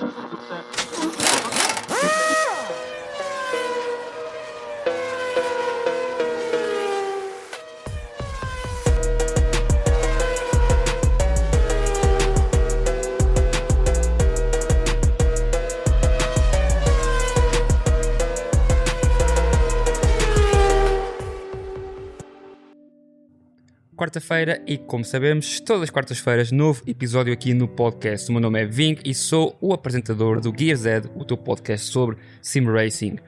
Set. Quarta-feira e, como sabemos, todas as quartas-feiras, novo episódio aqui no podcast. O meu nome é Ving e sou o apresentador do Gear Z, o teu podcast sobre Sim Racing.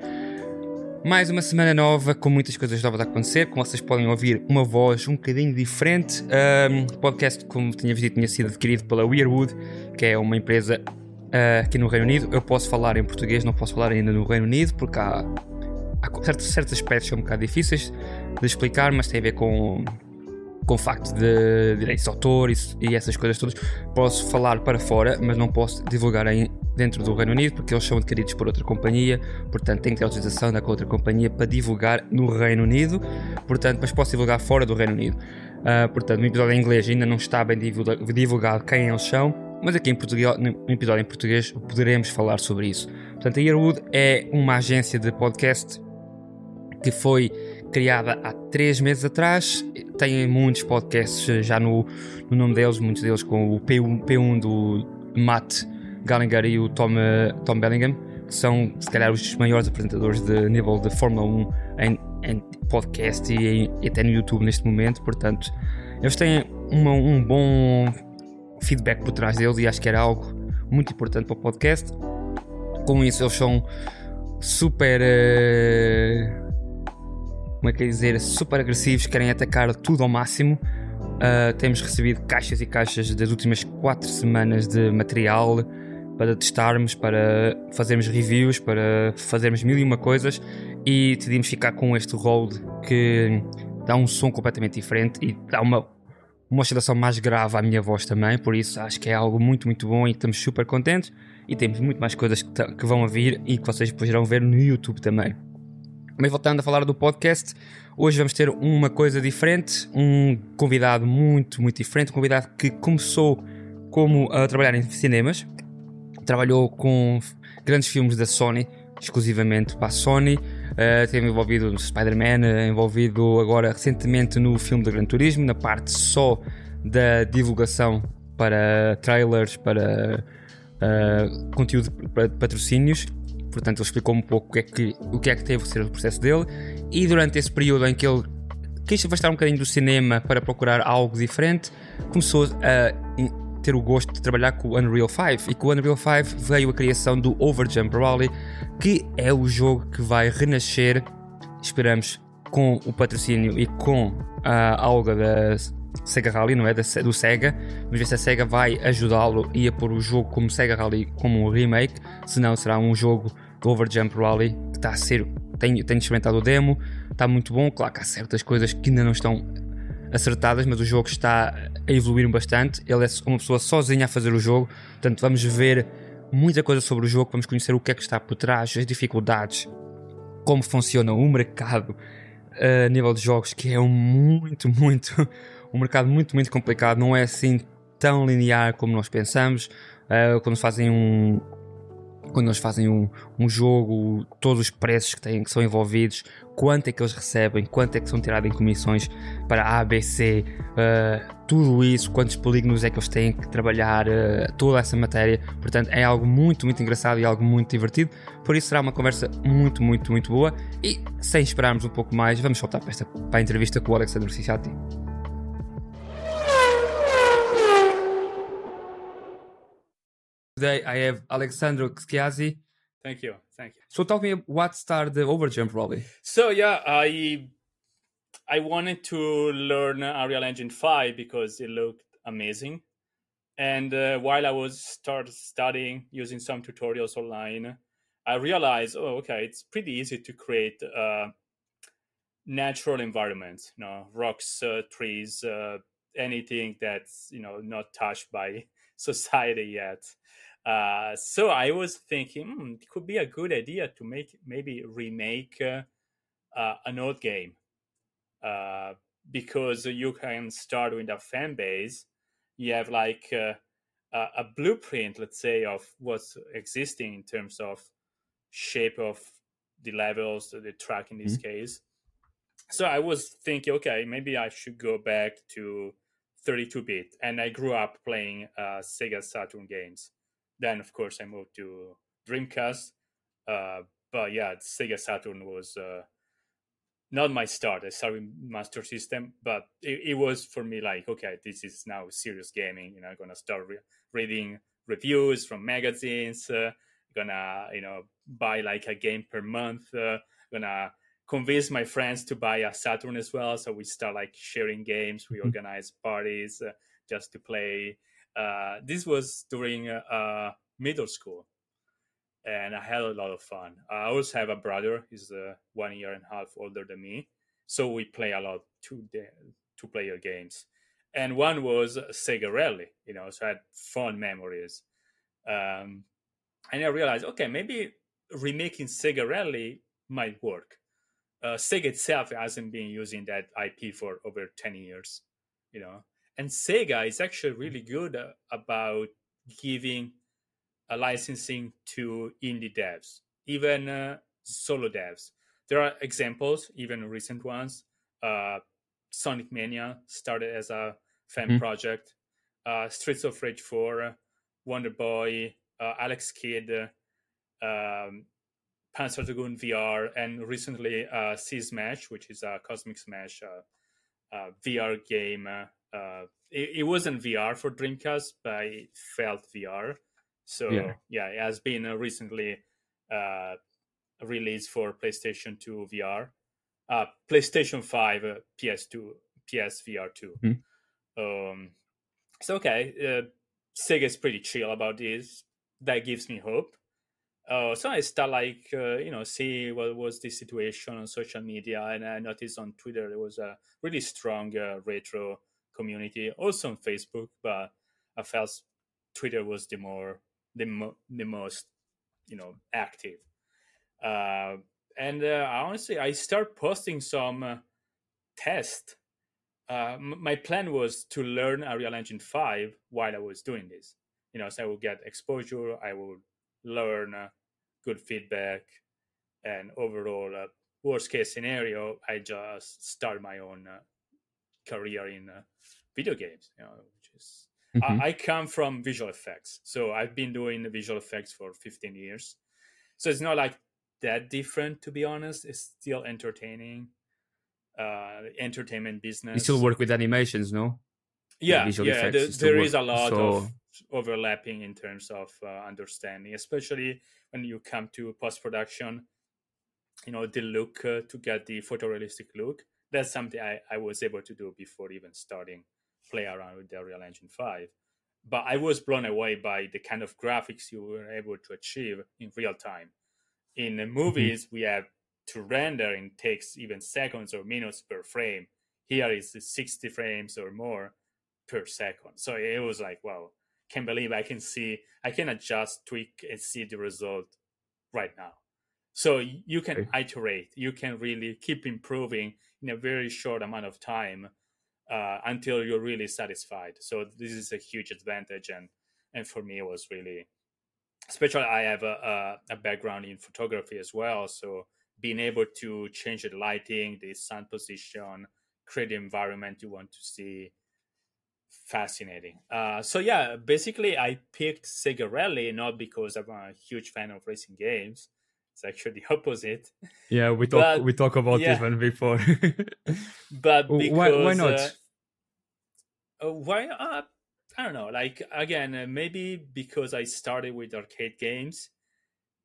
Mais uma semana nova, com muitas coisas novas a acontecer. Como vocês podem ouvir, uma voz um bocadinho diferente. Um, podcast, como tinha dito, tinha sido adquirido pela Weirwood, que é uma empresa uh, aqui no Reino Unido. Eu posso falar em português, não posso falar ainda no Reino Unido, porque há, há certos, certos aspectos que são um bocado difíceis de explicar, mas tem a ver com com o facto de direitos de autor e, e, essas coisas todas, posso falar para fora, mas não posso divulgar em, dentro do Reino Unido porque eles são adquiridos por outra companhia, portanto tenho que ter autorização da outra companhia para divulgar no Reino Unido, portanto, mas posso divulgar fora do Reino Unido. Uh, portanto, no episódio em inglês ainda não está bem divulgado quem eles são, mas aqui em português, no episódio em português poderemos falar sobre isso. Portanto, a Yearwood é uma agência de podcast que foi criada há três meses atrás. Tem muitos podcasts já no, no nome deles, muitos deles com o P1, P1 do Matt Gallagher e o Tom, Tom Bellingham, que são, se calhar, os maiores apresentadores de nível de Fórmula 1 em, em podcast e, e, até no YouTube neste momento. Portanto, eles têm uma, um bom feedback por trás deles e acho que era algo muito importante para o podcast. Com isso, eles são super. Uh, como é que é dizer, super agressivos, querem atacar tudo ao máximo. Uh, temos recebido caixas e caixas das últimas 4 semanas de material para testarmos, para fazermos reviews, para fazermos mil e uma coisas e decidimos ficar com este Rode que dá um som completamente diferente e dá uma, uma oscilação mais grave à minha voz também, por isso acho que é algo muito, muito bom e estamos super contentes e temos muito mais coisas que, que vão a vir e que vocês depois irão ver no YouTube também. Mas voltando a falar do podcast, hoje vamos ter uma coisa diferente, um convidado muito, muito diferente, um convidado que começou como a trabalhar em cinemas, trabalhou com grandes filmes da Sony, exclusivamente para a Sony, uh, envolvido no Spider-Man, uh, envolvido agora recentemente no filme do Gran Turismo, na parte só da divulgação para trailers, para uh, conteúdo para patrocínios Portanto, ele explicou um pouco o que é que, o que, é que teve a ser o processo dele. E durante esse período em que ele quis afastar um bocadinho do cinema para procurar algo diferente, começou a ter o gosto de trabalhar com o Unreal 5. E com o Unreal 5 veio a criação do Overjump Rally, que é o jogo que vai renascer, esperamos, com o patrocínio e com a alga da Sega Rally, não é? do Sega. Vamos ver se a Sega vai ajudá-lo e a pôr o jogo como Sega Rally como um remake. Se não, será um jogo do Overjump Rally que está a ser. Tenho, tenho experimentado o demo, está muito bom. Claro que há certas coisas que ainda não estão acertadas, mas o jogo está a evoluir bastante. Ele é uma pessoa sozinha a fazer o jogo, portanto, vamos ver muita coisa sobre o jogo. Vamos conhecer o que é que está por trás, as dificuldades, como funciona o mercado a nível de jogos, que é um muito, muito um mercado muito, muito complicado, não é assim tão linear como nós pensamos. Uh, quando fazem um, quando eles fazem um, um, jogo, todos os preços que têm, que são envolvidos, quanto é que eles recebem, quanto é que são tirados em comissões para A, B, C, uh, tudo isso, quantos polígonos é que eles têm que trabalhar, uh, toda essa matéria. Portanto, é algo muito, muito engraçado e algo muito divertido. Por isso será uma conversa muito, muito, muito boa. E sem esperarmos um pouco mais, vamos voltar para, esta, para a entrevista com o Alexandre Cicciati. Today I have Alessandro Schiassi. Thank you. Thank you. So tell me what started the overjump rally. So yeah, I I wanted to learn Unreal Engine 5 because it looked amazing. And uh, while I was start studying using some tutorials online, I realized, oh, okay, it's pretty easy to create uh, natural environments, you know, rocks, uh, trees, uh, anything that's you know not touched by society yet. Uh, so I was thinking hmm, it could be a good idea to make maybe remake uh, uh, an old game uh, because you can start with a fan base. You have like uh, a blueprint, let's say, of what's existing in terms of shape of the levels, the track in this mm-hmm. case. So I was thinking, okay, maybe I should go back to 32 bit. And I grew up playing uh, Sega Saturn games. Then, of course, I moved to Dreamcast. Uh, but yeah, Sega Saturn was uh, not my start. I started Master System, but it, it, was for me like, okay, this is now serious gaming. You know, I'm gonna start re- reading reviews from magazines. Uh, gonna you know buy like a game per month. Uh, gonna convince my friends to buy a Saturn as well. So we start like sharing games. We mm-hmm. organize parties uh, just to play. Uh, this was during uh, middle school and I had a lot of fun. I also have a brother; he's uh, one year and a half older than me, so we play a lot two two player games. And one was Sega Rally, you know, so I had fun memories. Um, and I realized, okay, maybe remaking Sega Rally might work. Uh, Sega itself hasn't been using that IP for over 10 years, you know. And Sega is actually really good uh, about giving a licensing to indie devs, even uh, solo devs. There are examples, even recent ones. Uh, Sonic Mania started as a fan mm-hmm. project. Uh, Streets of Rage 4, Wonder Boy, uh, Alex Kidd, um, Panzer Dragoon VR, and recently uh, C-Smash, which is a Cosmic Smash uh, uh, VR game. Uh, it, it, wasn't VR for Dreamcast, but it felt VR. So yeah, yeah it has been uh, recently uh, released for PlayStation 2 VR, uh, PlayStation 5, uh, PS2, PSVR 2. Mm. Um, so okay, uh, Sega is pretty chill about this. That gives me hope. Uh, so I start like uh, you know see what was the situation on social media, and I noticed on Twitter there was a really strong uh, retro community, also on Facebook, but I felt Twitter was the more the, mo- the most you know active. Uh, and uh, honestly i start posting some uh, test. Uh, m- my plan was to learn unreal engine 5 while i was doing this. You know so i would get exposure i would learn uh, good feedback and overall uh, worst case scenario i just start my own uh, career in video games you know which is Mm-hmm. I, I come from visual effects, so I've been doing visual effects for 15 years. So it's not like that different, to be honest. It's still entertaining, uh, entertainment business. You still work with animations, no? Yeah, yeah. The, there is a lot so... of overlapping in terms of uh, understanding, especially when you come to post production. You know, the look uh, to get the photorealistic look. That's something I, I was able to do before even starting play around with the Real Engine 5. But I was blown away by the kind of graphics you were able to achieve in real time. In the movies, mm-hmm. we have to render and takes even seconds or minutes per frame. Here is 60 frames or more per second. So it was like, wow, can't believe I can see, I can adjust, tweak, and see the result right now. So you can iterate, you can really keep improving in a very short amount of time uh, until you're really satisfied. So this is a huge advantage, and and for me it was really, especially I have a, a, a background in photography as well, so being able to change the lighting, the sun position, create the environment you want to see, fascinating. Uh, so yeah, basically I picked Sega Rally not because I'm a huge fan of racing games. It's actually the opposite. Yeah, we talk but, we talk about yeah. this one before. but because, why, why not? Uh, uh, why? Uh, I don't know. Like again, uh, maybe because I started with arcade games,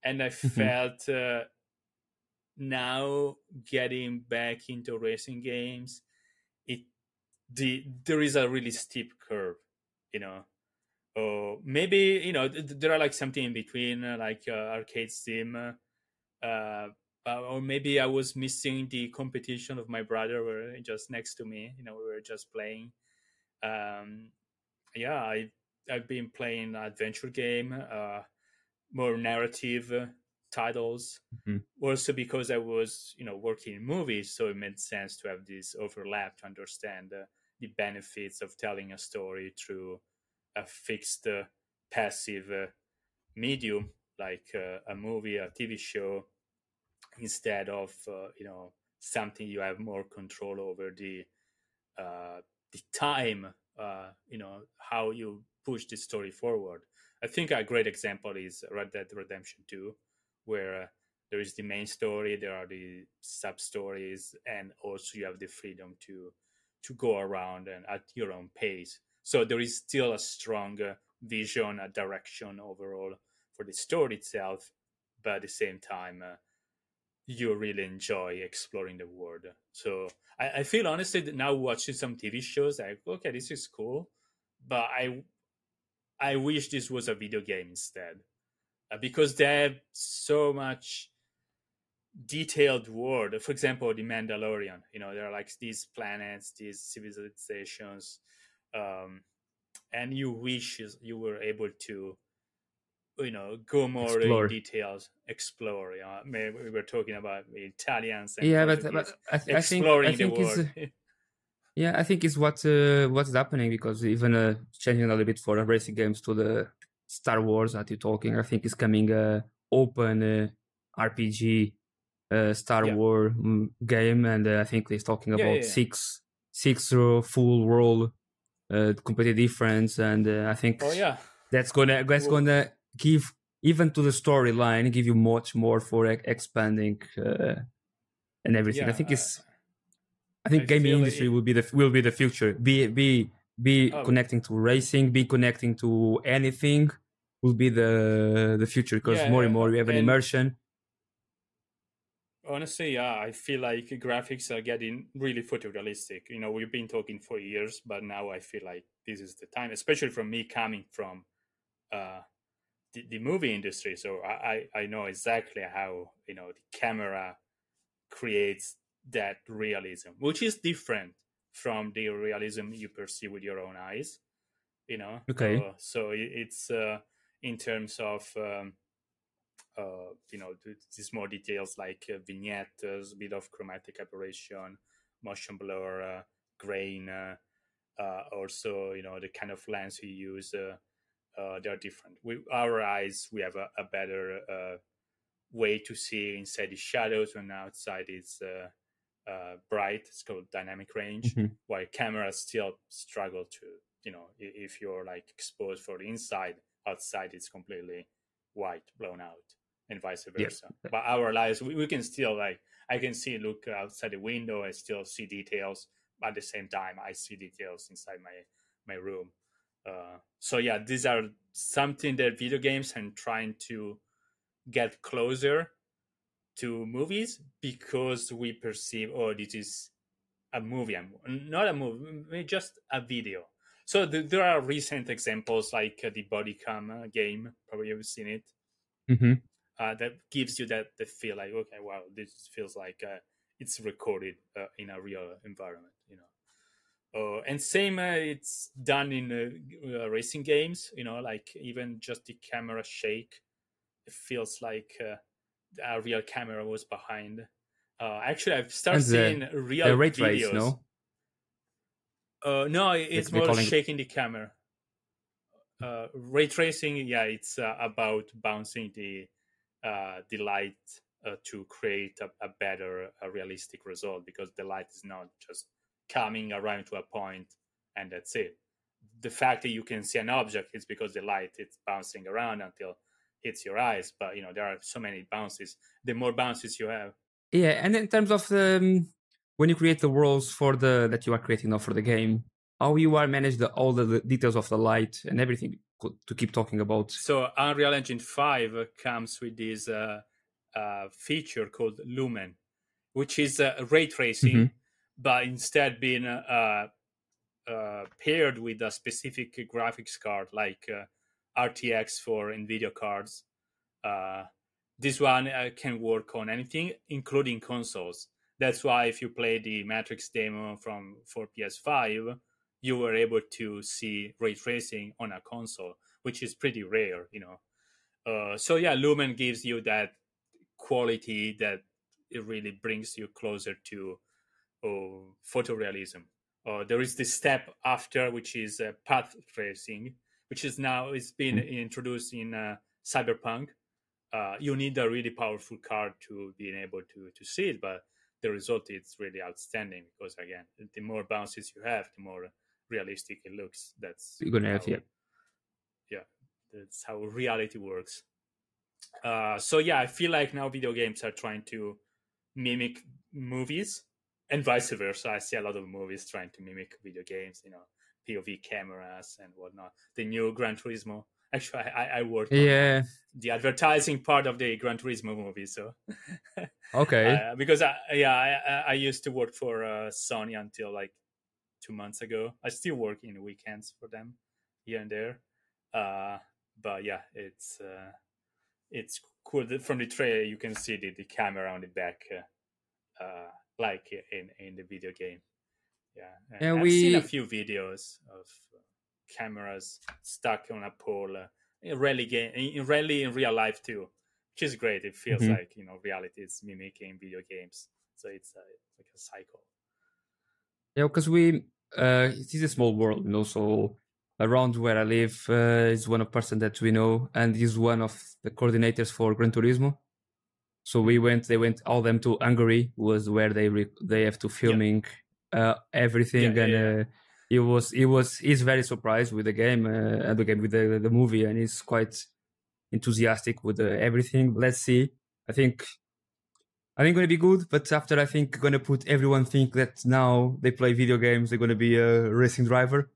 and I mm-hmm. felt uh, now getting back into racing games, it the there is a really steep curve, you know. Or maybe you know th- there are like something in between, uh, like uh, arcade sim. Uh, or maybe I was missing the competition of my brother, were just next to me. You know, we were just playing um, yeah, I I've been playing adventure game, uh, more narrative uh, titles. Mm-hmm. Also because I was you know working in movies, so it made sense to have this overlap to understand uh, the benefits of telling a story through a fixed uh, passive uh, medium like uh, a movie, a TV show, instead of uh, you know something you have more control over the uh, the time, you know how you push the story forward. I think a great example is Red Dead Redemption 2, where there is the main story, there are the sub stories, and also you have the freedom to to go around and at your own pace. So there is still a strong vision, a direction overall for the story itself, but at the same time, uh, you really enjoy exploring the world. So I, I feel honestly now watching some TV shows, like okay, this is cool, but I I wish this was a video game instead, uh, because they have so much detailed world. For example, the Mandalorian. You know, there are like these planets, these civilizations, um, and you wish you were able to you know go more explore. in details explore yeah maybe we were talking about italians yeah but, but I, th- exploring I think, I think the world yeah i think it's what uh, what's happening because even uh, changing a little bit for racing games to the star wars that you're talking i think is coming uh, open uh, rpg uh, star yeah. war um, game and uh, i think he's talking about yeah, yeah, six six full world uh, completely different and i think oh yeah that's gonna that's gonna give even to the storyline give you much more for expanding uh, and everything. Yeah, I think it's. I think I gaming industry it, will be the will be the future. Be be be oh, connecting to racing, be connecting to anything will be the the future because yeah, more and more we have an immersion. Honestly, yeah, I feel like graphics are getting really photorealistic. You know, we've been talking for years, but now I feel like this is the time, especially from me coming from uh, the, the movie industry, so I, I know exactly how you know the camera creates that realism, which is different from the realism you perceive with your own eyes. You know, okay. Uh, so it's uh, in terms of um, uh, you know these more details like uh, vignettes, bit of chromatic aberration, motion blur, uh, grain. Uh, uh, also, you know the kind of lens you use. Uh, they are different. With our eyes, we have a, a better uh, way to see inside the shadows when outside it's uh, uh bright. It's called dynamic range, mm-hmm. while cameras still struggle to, you know, if you're like exposed for the inside, outside it's completely white, blown out, and vice versa. But our eyes, we, we can still like, I can see, look outside the window, I still see details. But at the same time, I see details inside my my room. Uh, so yeah, these are something that video games and trying to get closer to movies because we perceive oh this is a movie not a movie just a video. So there are recent examples like uh, the bodycam uh, game probably you've seen it. Mm-hmm. uh, that gives you that the feel like okay wow this feels like uh, it's recorded uh, in a real environment you know uh, and same, uh, it's done in uh, uh, racing games. You know, like even just the camera shake, it feels like uh, a real camera was behind. Uh, actually, I've started the, seeing real the videos. Trace, no, no, it's, more shaking the camera. ray tracing, yeah, it's about bouncing the the light to create a, a better, a realistic result because the light is not just coming around to a point and that's it. The fact that you can see an object is because the light is bouncing around until hits your eyes but you know there are so many bounces. The more bounces you have. Yeah and in terms of um, when you create the worlds for the that you are creating now for the game how you are manage the all the, the details of the light and everything to keep talking about? So unreal engine 5 comes with this uh, uh, feature called lumen which is uh, ray tracing mm-hmm but instead being uh, uh, paired with a specific graphics card like uh, RTX for NVIDIA cards. Uh, this one uh, can work on anything, including consoles. That's why if you play the Matrix demo from for PS5, you were able to see ray tracing on a console, which is pretty rare, you know. Uh, so yeah, Lumen gives you that quality that it really brings you closer to photorealism. Uh, there is this step after, which is uh, path tracing, which is now it's been mm-hmm. introduced in uh, Cyberpunk. Uh, you need a really powerful card to be able to to see it, but the result is really outstanding because again, the more bounces you have, the more realistic it looks. That's you're gonna have, yeah, yeah. That's how reality works. Uh, so yeah, I feel like now video games are trying to mimic movies and vice versa. I see a lot of movies trying to mimic video games, you know, POV cameras and whatnot. The new Gran Turismo. Actually, I, I worked yeah the advertising part of the Gran Turismo movie. So okay, uh, because I, yeah, I, I used to work for uh, Sony until like two months ago. I still work in weekends for them here and there. Uh, but yeah, it's uh, it's cool. From the trailer, you can see the, the camera on the back. Uh, uh like in in the video game. Yeah, and I've we... seen a few videos of uh, cameras stuck on a pole. Uh, in rally game, in rally in real life too, which is great. It feels mm-hmm. like you know reality is mimicking video games, so it's uh, like a cycle. Yeah, because we uh, it is a small world, you know. So around where I live uh, is one of person that we know, and is one of the coordinators for Gran Turismo. So we went, they went all them to Hungary was where they re- they have to filming yeah. uh, everything, yeah, and yeah, uh, he was he was he's very surprised with the game uh, and the game with the the movie, and he's quite enthusiastic with uh, everything. Let's see. I think I think going to be good, but after I think going to put everyone think that now they play video games, they're going to be a racing driver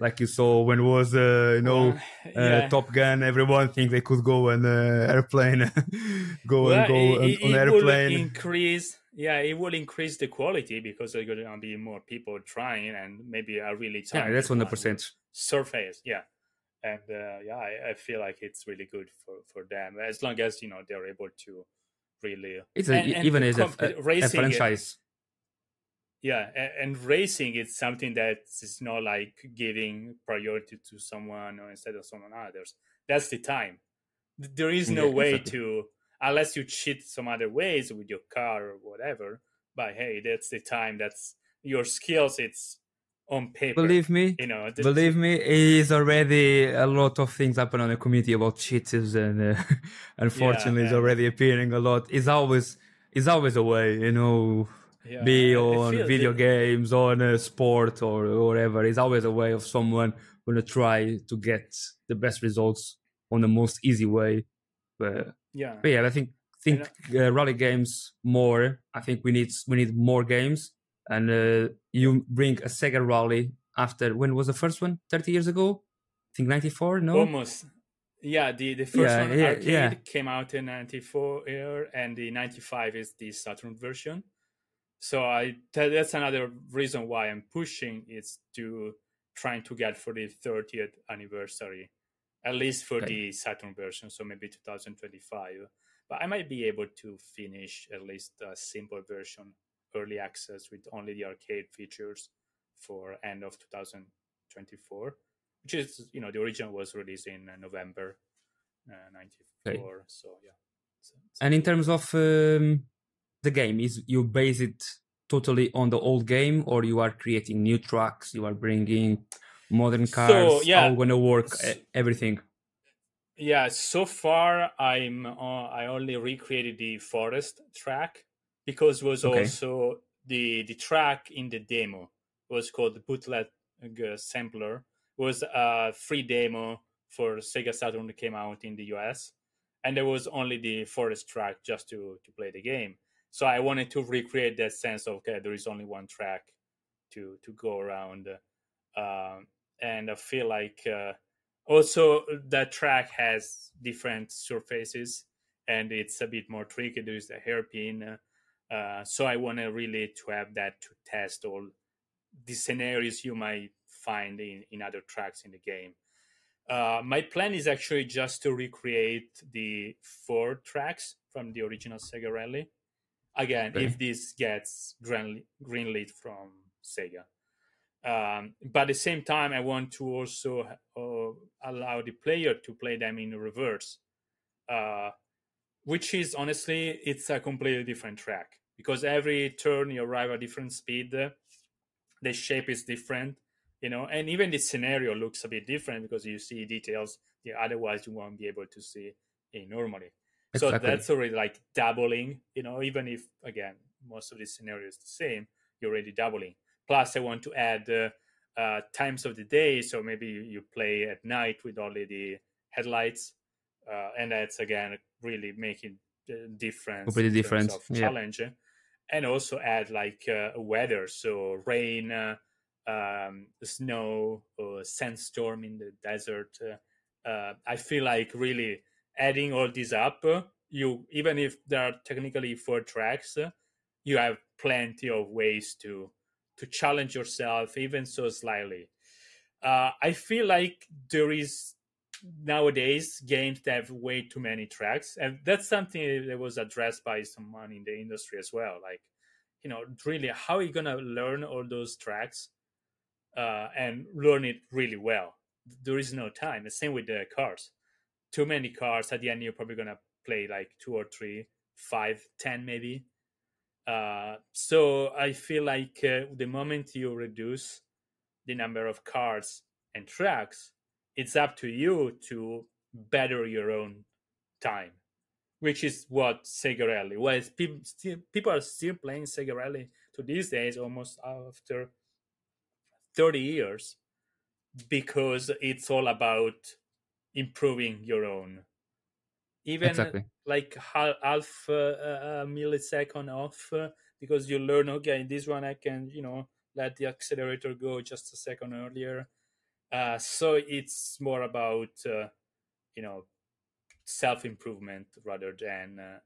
like you saw when it was uh, you know uh, yeah. uh, Top Gun. Everyone think they could go on uh, airplane, go well, and go it, on, on airplane. Will increase, yeah, it will increase the quality because there's going to be more people trying and maybe a really yeah, that's one hundred percent surface, yeah. And uh, yeah, I, I, feel like it's really good for, for them as long as you know they're able to really. It's a, and, and even as a, a, a franchise yeah and, racing is something that is not like giving priority to someone or instead of someone others. That's the time. There is no yeah, way exactly. to unless you cheat some other ways with your car or whatever but hey that's the time that's your skills it's on paper believe me you know believe me is already a lot of things happen on the community about cheaters and uh, unfortunately yeah, it's already appearing a lot. It's always it's always a way you know yeah, be on video games, on a sport or whatever. It's always a way of someone going to try to get the best results on the most easy way. But yeah, but yeah, I think think uh, rally games more. I think we need we need more games, and uh, you bring a Sega Rally after when was the first one? Thirty years ago, I think ninety four. No, almost. Yeah, the, the first yeah, one yeah, arcade yeah. came out in ninety four, and the ninety five is the Saturn version so I that's another reason why I'm pushing is to trying to get for the 30th anniversary, at least for okay. the Saturn version. So maybe 2025. But I might be able to finish at least a simple version, early access with only the arcade features for end of 2024, which is you know the original was released in November uh, 94. Okay. So yeah. So, and in terms of um, the game is you base it totally on the old game or you are creating new tracks you are bringing modern cars so, yeah. how going to work everything yeah so far i'm uh, i only recreated the forest track because was okay. also the the track in the demo was called the bootleg uh, sampler it was a free demo for sega saturn that came out in the us and there was only the forest track just to to play the game so I wanted to recreate that sense of okay, there is only one track to to go around, um, and I feel like uh, also that track has different surfaces and it's a bit more tricky. There is a hairpin, uh, so I want to really to have that to test all the scenarios you might find in in other tracks in the game. Uh, my plan is actually just to recreate the four tracks from the original Sega Rally again okay. if this gets green greenlit from Sega. Um, but at the same time, I want to also uh, allow the player to play them in reverse, uh, which is honestly it's a completely different track because every turn you arrive at different speed, the shape is different, you know, and even the scenario looks a bit different because you see details that otherwise you won't be able to see normally. Exactly. So that's already like doubling, you know, even if again most of the scenario is the same, you're already doubling. Plus, I want to add uh, uh, times of the day, so maybe you play at night with only the headlights, uh, and that's again really making the difference. Completely different of challenge, yeah. and also add like uh, weather, so rain, uh, um, snow, or sandstorm in the desert. Uh, I feel like really adding all these up, you even if there are technically four tracks, you have plenty of ways to to challenge yourself, even so slightly. Uh, I feel like there is nowadays games that have way too many tracks, and that's something that was addressed by someone in the industry as well. Like, you know, really, how are you gonna learn all those tracks uh, and learn it really well? There is no time. The same with the cars too many cars at the end you're probably gonna play like two or three five ten maybe uh, so i feel like uh, the moment you reduce the number of cars and tracks it's up to you to better your own time which is what Sega Rally was. People, people are still playing Sega Rally to these days, almost after 30 years, because it's all about improving your own. Even exactly. like half uh, a millisecond off uh, because you learn okay in this one i can you know let the accelerator go just a second earlier. Uh, so it's more about uh, you know self improvement rather than uh,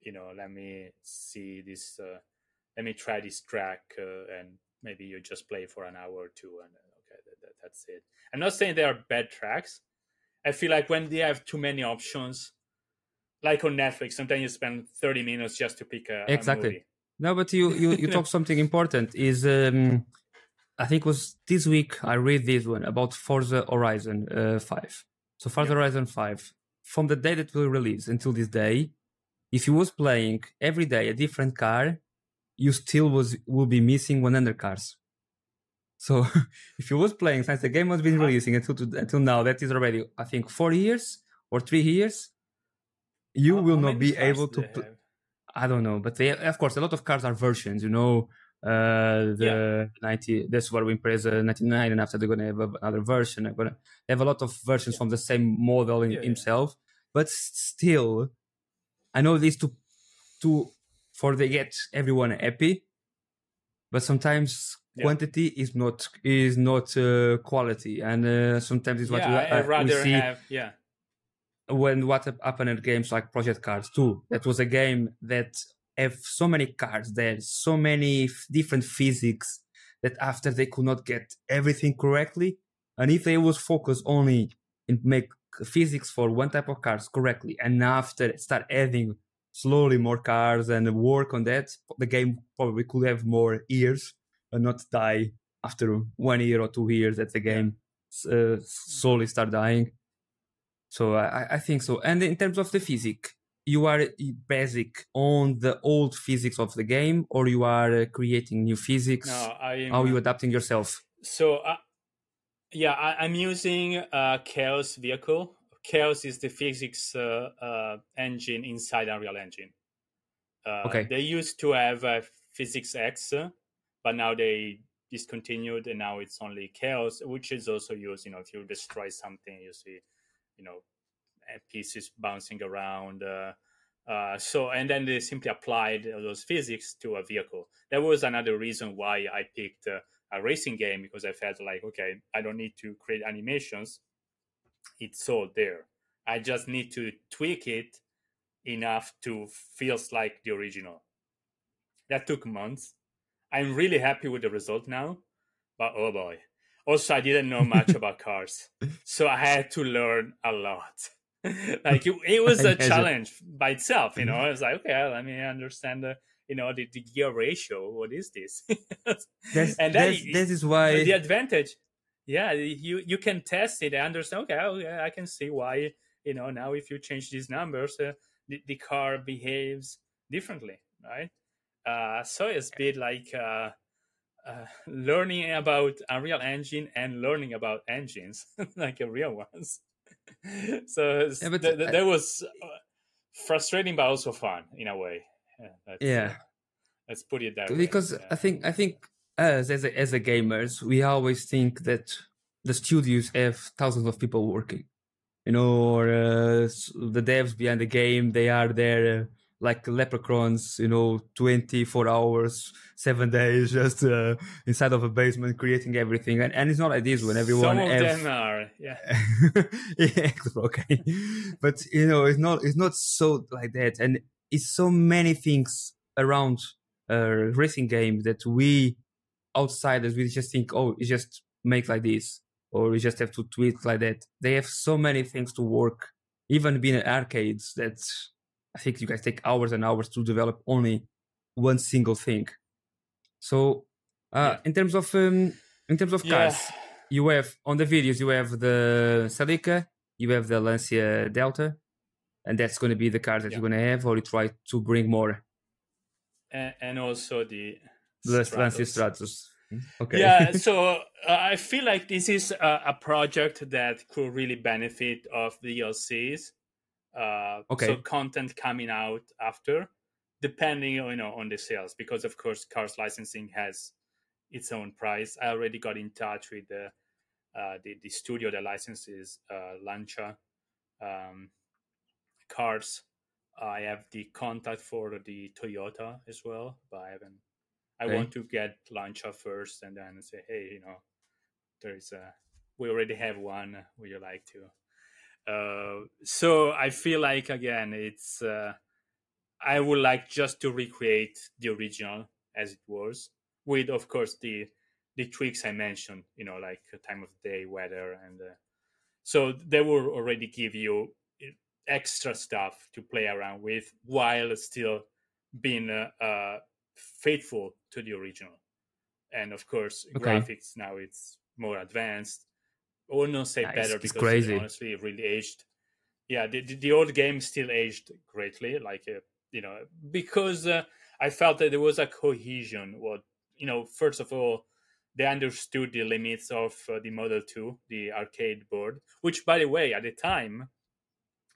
you know let me see this uh, let me try this track and maybe you just play for an hour or two and okay that, that, that's it. I'm not saying they are bad tracks I feel like when they have too many options, like on Netflix, sometimes you spend 30 minutes just to pick a, exactly. A movie. No, but you you, you talk something important. Is um, I think was this week I read this one about Forza Horizon uh, Five. So Forza yeah. Horizon Five, from the day that will release until this day, if you was playing every day a different car, you still was will be missing 100 cars. So if you was playing since the game has been releasing until to, until now, that is already I think four years or three years, you how, will how not be able to. Pl- I don't know, but they of course a lot of cars are versions. You know, uh, the yeah. 90 that's what we Impreza 99 and after they're gonna have another version they're gonna have a lot of versions yeah. from the same model in yeah, himself but still i know these to to for they get everyone happy but sometimes yeah. quantity is not is not uh, quality, and uh, sometimes it's what yeah, we, uh, I'd rather we see have yeah. When what happened in games like Project Cars 2, that was a game that have so many cards there, so many f- different physics that after they could not get everything correctly, and if they was focused only in make physics for one type of cars correctly, and after start adding slowly more cars and work on that, the game probably could have more years and not die after one year or two years that the game uh, slowly start dying. So I, I think so. And in terms of the physics, you are basic on the old physics of the game, or you are uh, creating new physics. No, I'm, How are you adapting yourself? So, uh, yeah, I, am using uh, Chaos vehicle. Chaos is the physics uh, uh, engine inside Unreal Engine. Uh, okay. They used to have PhysX, but now they discontinued and now it's only chaos which is also used you know if you destroy something you see you know pieces bouncing around uh, uh, so and then they simply applied those physics to a vehicle. That was another reason why i picked uh, a racing game because i felt like okay i don't need to create animations. It's all there. I just need to tweak it enough to feels like the original. That took months I'm really happy with the result now, but oh boy. Also, I didn't know much about cars, so I had to learn a lot. like it, it was a challenge by itself, you know. I was like, okay, let me understand the, you know, the, the gear ratio. What is this? that's, and then this is why the advantage. Yeah, you you can test it and understand. Okay, oh, yeah, I can see why. You know, now if you change these numbers, uh, the, the car behaves differently, right? Uh, so it's a bit like uh, uh, learning about Unreal Engine and learning about engines, like a real ones. so yeah, but th- th- that was uh, frustrating, but also fun in a way. Yeah, yeah. Uh, let's put it that because way. Because. I think I think us as a, as a gamers, we always think that the studios have thousands of people working, you know, or uh, the devs behind the game they are there. Uh, like leprechauns, you know, 24 hours, seven days, just uh, inside of a basement creating everything. And, and it's not like this when everyone. Some of have... them are, yeah. yeah, okay. but you know, it's not it's not so like that, and it's so many things around a racing game that we outsiders we just think, oh, you just make like this, or you just have to tweet like that. They have so many things to work. Even being arcades, that's I think you guys take hours and hours to develop only one single thing. So, uh, yeah. in terms of um, in terms of cars, yeah. you have on the videos you have the Celica, you have the Lancia Delta, and that's going to be the cars that yeah. you're going to have, or you try to bring more. And, and also the the Stratos. Lancia Stratos. Hmm? Okay. Yeah, so uh, I feel like this is a, a, project that could really benefit of the DLCs uh, okay. So content coming out after, depending you know on the sales, because of course cars licensing has its own price. I already got in touch with the uh, the, the studio that licenses uh, Lancia um, cars. I have the contact for the Toyota as well, but I haven't. I okay. want to get Lancia first, and then say, hey, you know, there's a. We already have one. Would you like to uh, so I feel like again, it's uh, I would like just to recreate the original as it was, with of course the the tweaks I mentioned. You know, like time of day, weather, and uh, so they will already give you uh, extra stuff to play around with while still being uh, uh, faithful to the original. And of course, okay. graphics now it's more advanced I would not say better it's, because crazy. Honestly it really aged. Yeah, the, the, the old game still aged greatly. Like uh, you know, because uh, I felt that there was a cohesion. What you know, first of all, they understood the limits of uh, the Model Two, the arcade board, which, by the way, at the time,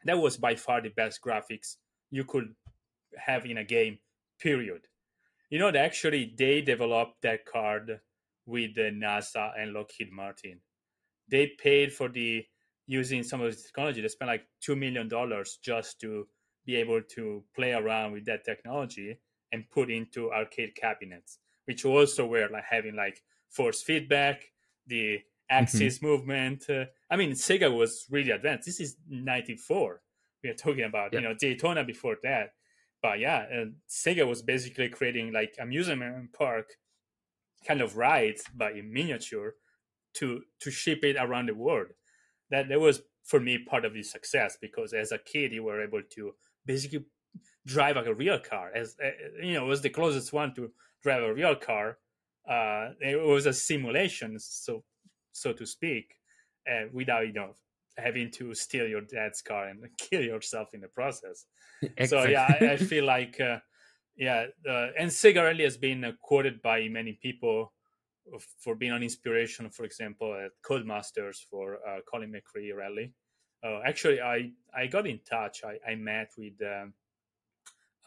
that was by far the best graphics you could have in a game. Period. You know, that actually they developed that card with the NASA and Lockheed Martin they paid for the using some of the technology. They spent like two million dollars just to be able to play around with that technology and put into arcade cabinets, which also were like having like force feedback, the axis mm-hmm. movement. Uh, I mean, Sega was really advanced. This is '94. We are talking about you know Daytona before that, but yeah, uh, Sega was basically creating like amusement park kind of rides, but in miniature to to ship it around the world. That that was for me part of the success because as a kid you were able to basically drive like a real car. As uh, you know, it was the closest one to drive a real car. Uh, it was a simulation, so so to speak, uh, without you know having to steal your dad's car and kill yourself in the process. So yeah, I, I feel like uh, yeah, uh, and Sega really has been uh, quoted by many people for being an inspiration, for example, at Codemasters for uh, Colin McRae rally. Uh, actually, I, I got in touch. I, I met with um,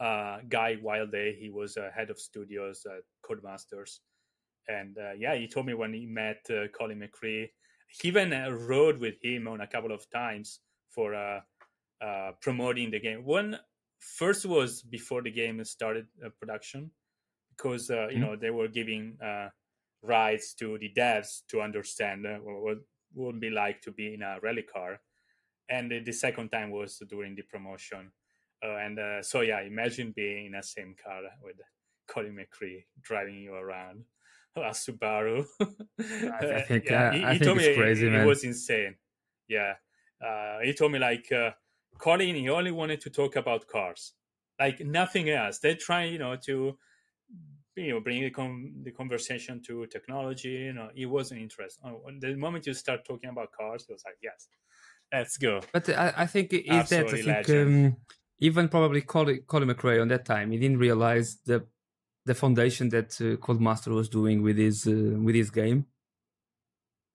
uh, Guy Wilday. He was uh, head of studios at Codemasters. And uh, yeah, he told me when he met uh, Colin McRae, he even uh, rode with him on a couple of times for promoting the game. One first was before the game started production because, you mm-hmm. know, they were giving rides to the devs to understand uh, what would be like to be in a rally car. And the, the second time was during the promotion. Uh, and uh, so, yeah, imagine being in a same car with Colin McRae driving you around a Subaru. I think, yeah, he, I he think me crazy, it, man. it was insane. Yeah. Uh, he told me, like, uh, Colin, he only wanted to talk about cars, like nothing else. They try, you know, to you know bring the, com- the conversation to technology you know it was an interest oh, the moment you start talking about cars it was like yes let's go but i, I think it is that i think um, even probably colin, colin mcrae on that time he didn't realize the the foundation that uh, Codemaster was doing with his uh, with his game.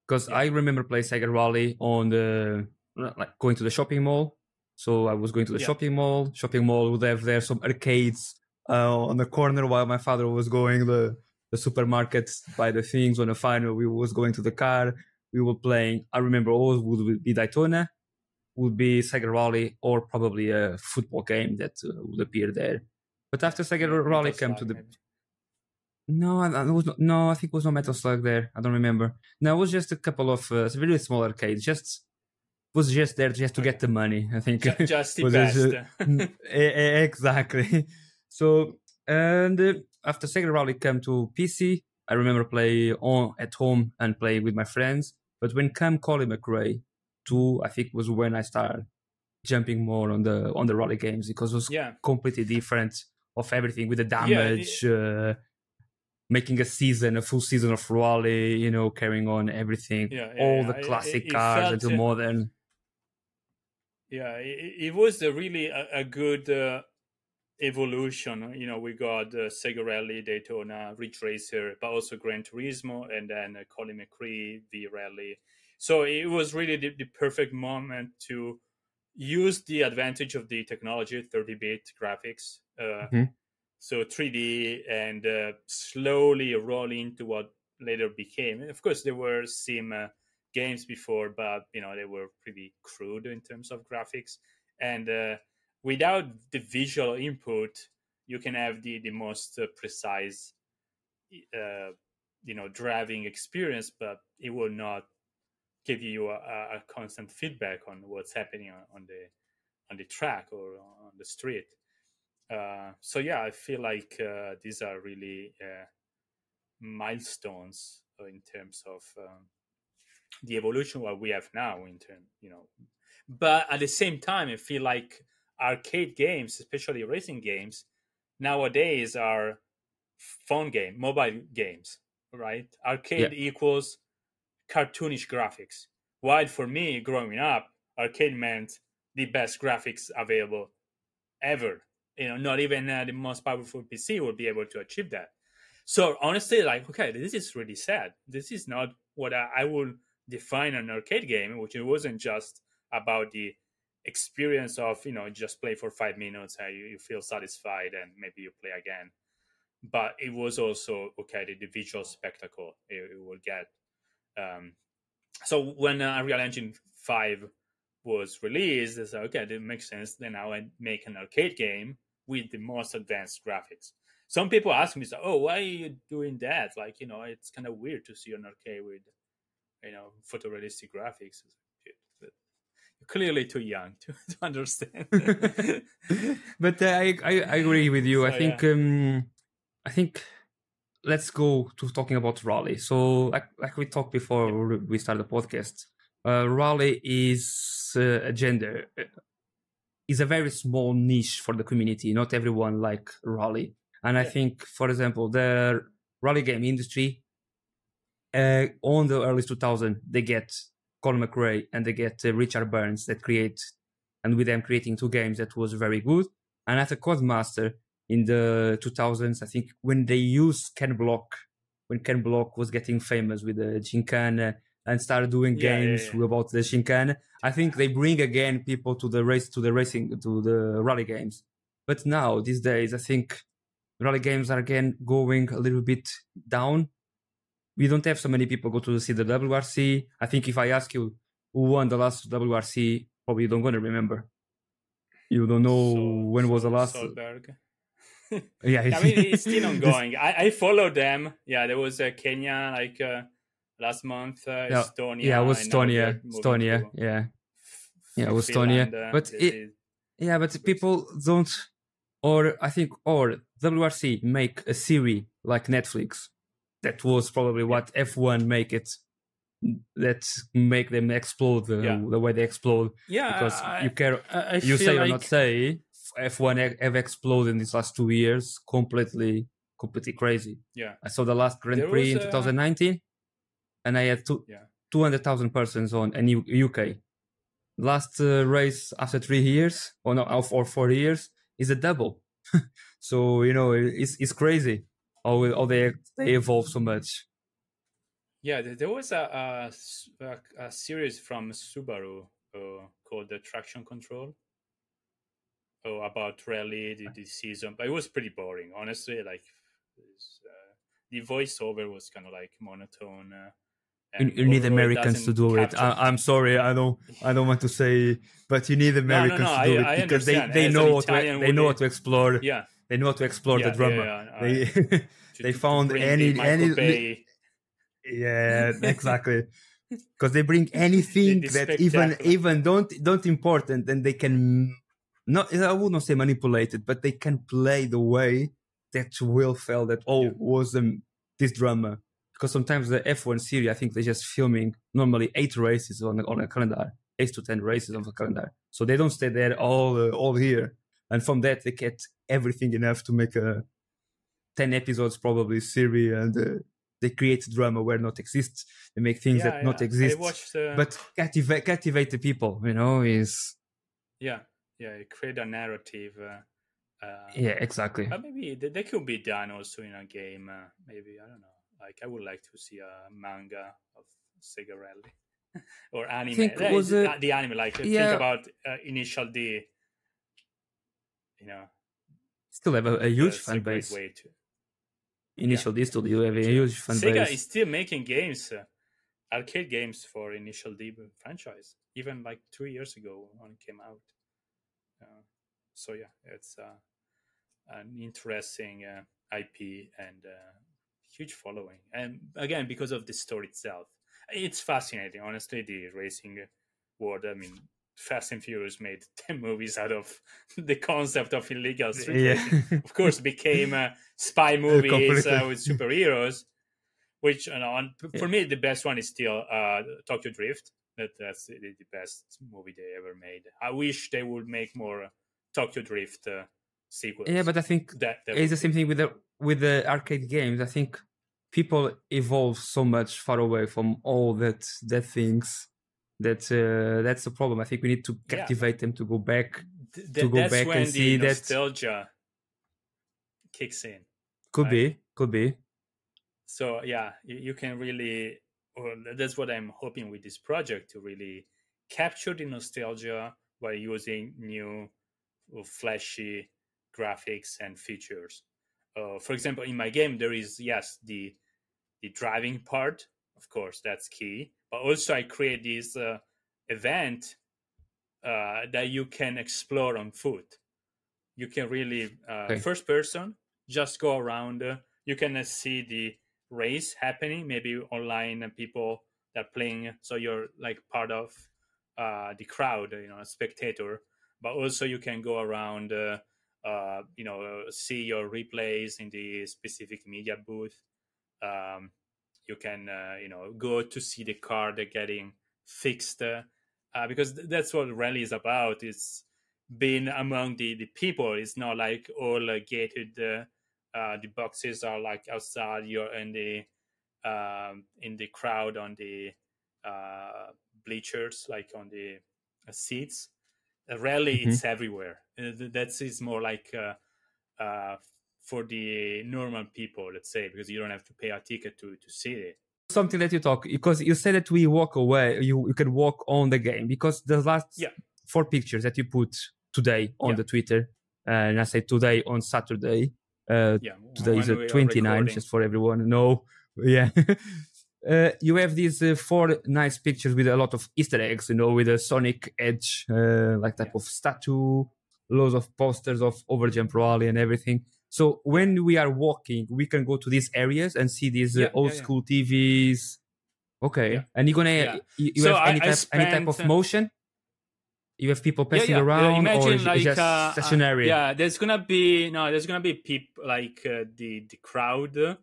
Because Yeah. I remember playing Sega Rally on the like going to the shopping mall. So I was going to the Yeah. shopping mall. Shopping mall would have there some arcades uh, on the corner while my father was going the the supermarket buy the things. On the final, we was going to the car. We were playing. I remember always would be Daytona, would be Sega Rally, or probably a football game that uh, would appear there. But after Sega Rally came to the maybe. no, I, I was not, no, I think it was no Metal Slug there. I don't remember. No, it was just a couple of uh, really small arcades. Just was just there just to get the money. I think. Ju- just the Was best. it, e- e- exactly. So and uh, after Sega Rally came to PC, I remember play on at home and play with my friends. But when came Colin McRae, two, I think was when I started jumping more on the on the rally games because it was yeah, completely different of everything with the Yeah, damage, uh, making a season, a full season of rally, you know, carrying on everything, Yeah, all the classic it- it cars until modern. yeah. It, it was a really a, a good uh, evolution. You know, we got uh, Sega Rally, Daytona, Ridge Racer, but also Gran Turismo, and then uh, Colin McRae, V Rally. So it was really the, the perfect moment to use the advantage of the technology, 30-bit graphics. Uh, Mhm. So 3D and uh, slowly roll into what later became. And of course, there were sim uh, games before, but you know they were pretty crude in terms of graphics. And uh, without the visual input, you can have the the most uh, precise, uh, you know, driving experience, but it will not give you a, a- constant feedback on what's happening on, on the on the track or on the street. Uh, so yeah, I feel like uh, these are really uh, milestones in terms of um, the evolution what we have now in term, you know. But at the same time, I feel like arcade games, especially racing games, nowadays are phone game, mobile games, right? Arcade equals cartoonish graphics. While for me, growing up, arcade meant the best graphics available ever. You know, not even uh, the most powerful PC would be able to achieve that. So honestly, like, okay, this is really sad. This is not what I, I would define an arcade game, which it wasn't just about the experience of you know just play for five minutes and you, you feel satisfied and maybe you play again. But it was also okay the, the visual spectacle it, it will get. Um, so when uh, Unreal Engine Five was released, I said, okay, that makes sense. Then i I make an arcade game with the most advanced graphics. Some people ask me, so, "Oh, why are you doing that? Like, you know, it's kind of weird to see an arcade with, you know, photorealistic graphics." Clearly too young to, to understand. but uh, I, I I agree with you. I So, think um I think let's go to talking about rally. So like like we talked before we started the podcast, uh, rally is uh, a gender uh, is a very small niche for the community. Not everyone like rally, and I think, for example, the rally game industry uh, on the early 2000 they get Colin McRae and they get uh, Richard Burns that create and with them creating two games that was very good. And at a Codemaster in the 2000s, I think when they used Ken Block, when Ken Block was getting famous with the Gymkhana and started doing Yeah, yeah, games yeah. about the Gymkhana, I think they bring again people to the race, to the racing, to the rally games. But now these days, I think rally games are again going a little bit down. We don't have so many people go to see the WRC. I think if I ask you who won the last WRC, probably you don't gonna remember. You don't know So- when was the last. Solberg. Yeah, I mean, it's still ongoing. I, I follow them. Yeah, there was uh, Kenya like uh, last month, uh, Yeah, Estonia. yeah, it was Estonia. Estonia, to yeah, Yeah, it was Finland, Estonia. uh, But it- yeah. But people don't, or I think, or WRC make a series like Netflix. That was probably what F1 make it. That make them explode the, Yeah. the way they explode yeah, because I, you care I, I you say or like, not say F1 have exploded in these last two years completely completely crazy. Yeah, I saw the last Grand There Prix in a- 2019 and I had two, Yeah. 200,000 persons on in U- UK. Last uh, race after three years or no, or or four years is a double. so, you know, it's, it's crazy. How how they they evolve so much. Yeah, there, there was a series from Subaru uh, called the Traction Control. Oh, about rally the, the season, but it was pretty boring, honestly. Like uh, the voiceover was kind of like monotone. Uh, You, and you need or- or Americans to doesn't do it. capture- I, I'm sorry, I don't I don't want to say, but you need no, Americans no, to do I- it I because they, they know an how to they know how would- to explore yeah, they know how to explore yeah, the drama. yeah, yeah, They they found any any Bay- yeah exactly. Because they bring anything the that even even don't don't important and they can not I would not say manipulated but they can play the way that Will felt that oh was um, this drama because sometimes the F1 series I think they're just filming normally eight races on a, on a calendar eight to ten races on the calendar. So they don't stay there all uh, all here and from that they get everything enough to make a 10 episodes probably series and uh, they create drama where not exists they make things yeah, that not exist watched, uh, but captivate captivate the people you know is yeah, yeah, create a narrative. Uh, uh, yeah exactly But maybe they, they could be done also in a game. Uh, maybe I don't know. Like I would like to see a manga of Sega Rally or anime. think Yeah, was uh, the anime? Like yeah. think about uh, Initial D. You know, still have a, a huge fan base way to. initial D studio have a huge fan Sega base is still making games, uh, arcade games for Initial D franchise. Even like two years ago, when it came out. Uh, so yeah, it's uh, an interesting uh, IP and uh, huge following. And again, because of the story itself, it's fascinating. Honestly, the racing world. I mean, Fast and Furious made ten movies out of the concept of illegal street racing. Yeah of course became uh, spy movies uh, with superheroes which you know and p- Yeah. for me the best one is still uh, tokyo drift. That that's the, the best movie they ever made. I wish they would make more tokyo drift uh, sequels. Yeah but i think that, that it's the same thing with the with the arcade games. I think people evolve so much far away from all that that things that uh, that's the problem i think we need to Yeah. captivate them to go back Th- to go that's back and the see that- nostalgia kicks in could Right. be could be so yeah you, you can really well, that's what i'm hoping with this project to really capture the nostalgia by using new flashy graphics and features uh, for example in my game there is yes the the driving part of course that's key but also i create this uh, event uh, that you can explore on foot. You can really uh, Okay. first person just go around uh, you can uh, see the race happening maybe online and people that are playing so you're like part of uh, the crowd you know a spectator. But also you can go around uh, uh, you know see your replays in the specific media booth. Um, you can uh, you know go to see the car they're getting fixed uh, uh, because th- that's what rally is about. It's being among the, the people. It's not like all uh, gated uh, uh, the boxes are like outside you're in the um, in the crowd on the uh, bleachers like on the uh, seats. Rally it's everywhere. Uh, th- that's is more like uh, uh, for the normal people let's say because you don't have to pay a ticket to to see it something that you talk because you said that we walk away you, you can walk on the game because the last Yeah. four pictures that you put today on Yeah. the twitter uh, and i say today on saturday uh, yeah today is we 29 just for everyone no yeah uh, you have these uh, four nice pictures with a lot of easter eggs you know with a sonic edge uh, like type Yeah. of statue loads of posters of overjump rally and everything so when we are walking we can go to these areas and see these uh, old yeah, yeah. school tvs okay Yeah. and you're gonna Yeah. you, you So have I- any type any type of uh, motion you have people passing yeah. Uh, around or Imagine like just uh, uh, stationary yeah, there's gonna be no, there's gonna be people like uh, the the crowd uh,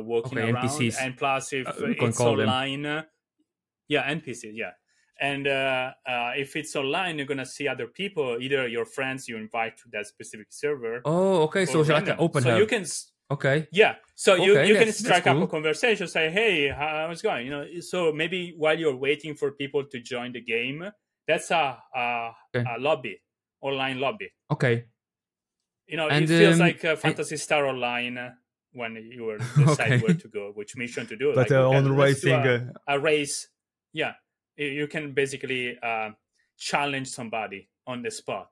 walking Okay, around, NPCs. and plus if Uh, uh, it's online, uh, yeah, NPCs, yeah. And uh, uh, if it's online, you're gonna see other people, either your friends you invite to that specific server. oh okay so or it's like an open so hub you can okay yeah so you, Okay, you can that's- that's strike up cool. a conversation say hey how's it going you know so maybe while you're waiting for people to join the game that's a a, Okay. a lobby online lobby okay you know And, it feels um, like uh, Phantasy Star Online uh, when you were decide Okay. where to go, which mission to do. But Like, uh, okay, on let's do racing, a, uh, a race. Yeah, you- can basically uh, challenge somebody on the spot.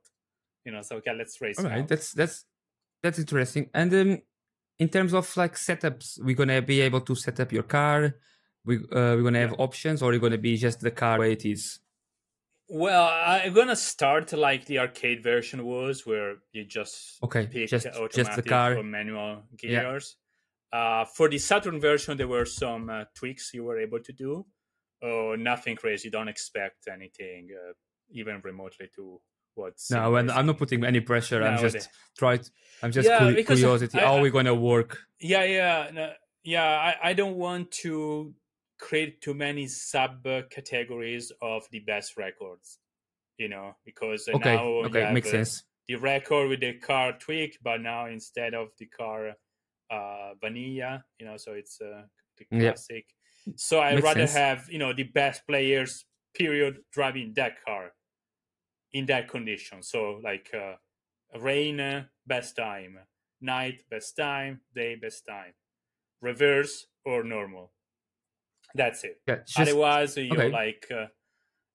You know, so okay, let's race. all right, that's that's that's interesting. And um, in terms of like setups, we're gonna be able to set up your car. We uh, we're gonna have options, or you're gonna be just the car way it is? Well, I'm gonna start like the arcade version was, where you just Okay, pick just automatic just the car. or manual Yeah. gears. Uh, for the Saturn version, there were some uh, tweaks you were able to do. Oh, nothing crazy. Don't expect anything, uh, even remotely to what's. No, and I'm not putting any pressure. I'm just try. I'm just Yeah, because curiosity. I- How are we gonna work? Yeah, yeah, no, yeah. I, I don't want to create too many sub categories of the best records. You know, because Okay, now okay, have, makes uh, sense. the record with the car tweak, but now instead of the car uh, vanilla, you know, so it's uh, the Yep. So I'd Makes rather sense. have you know the best players period driving that car in that condition. So like uh, rain uh, best time, night best time, day best time, reverse or normal. That's it Yeah, just, otherwise you okay. like uh,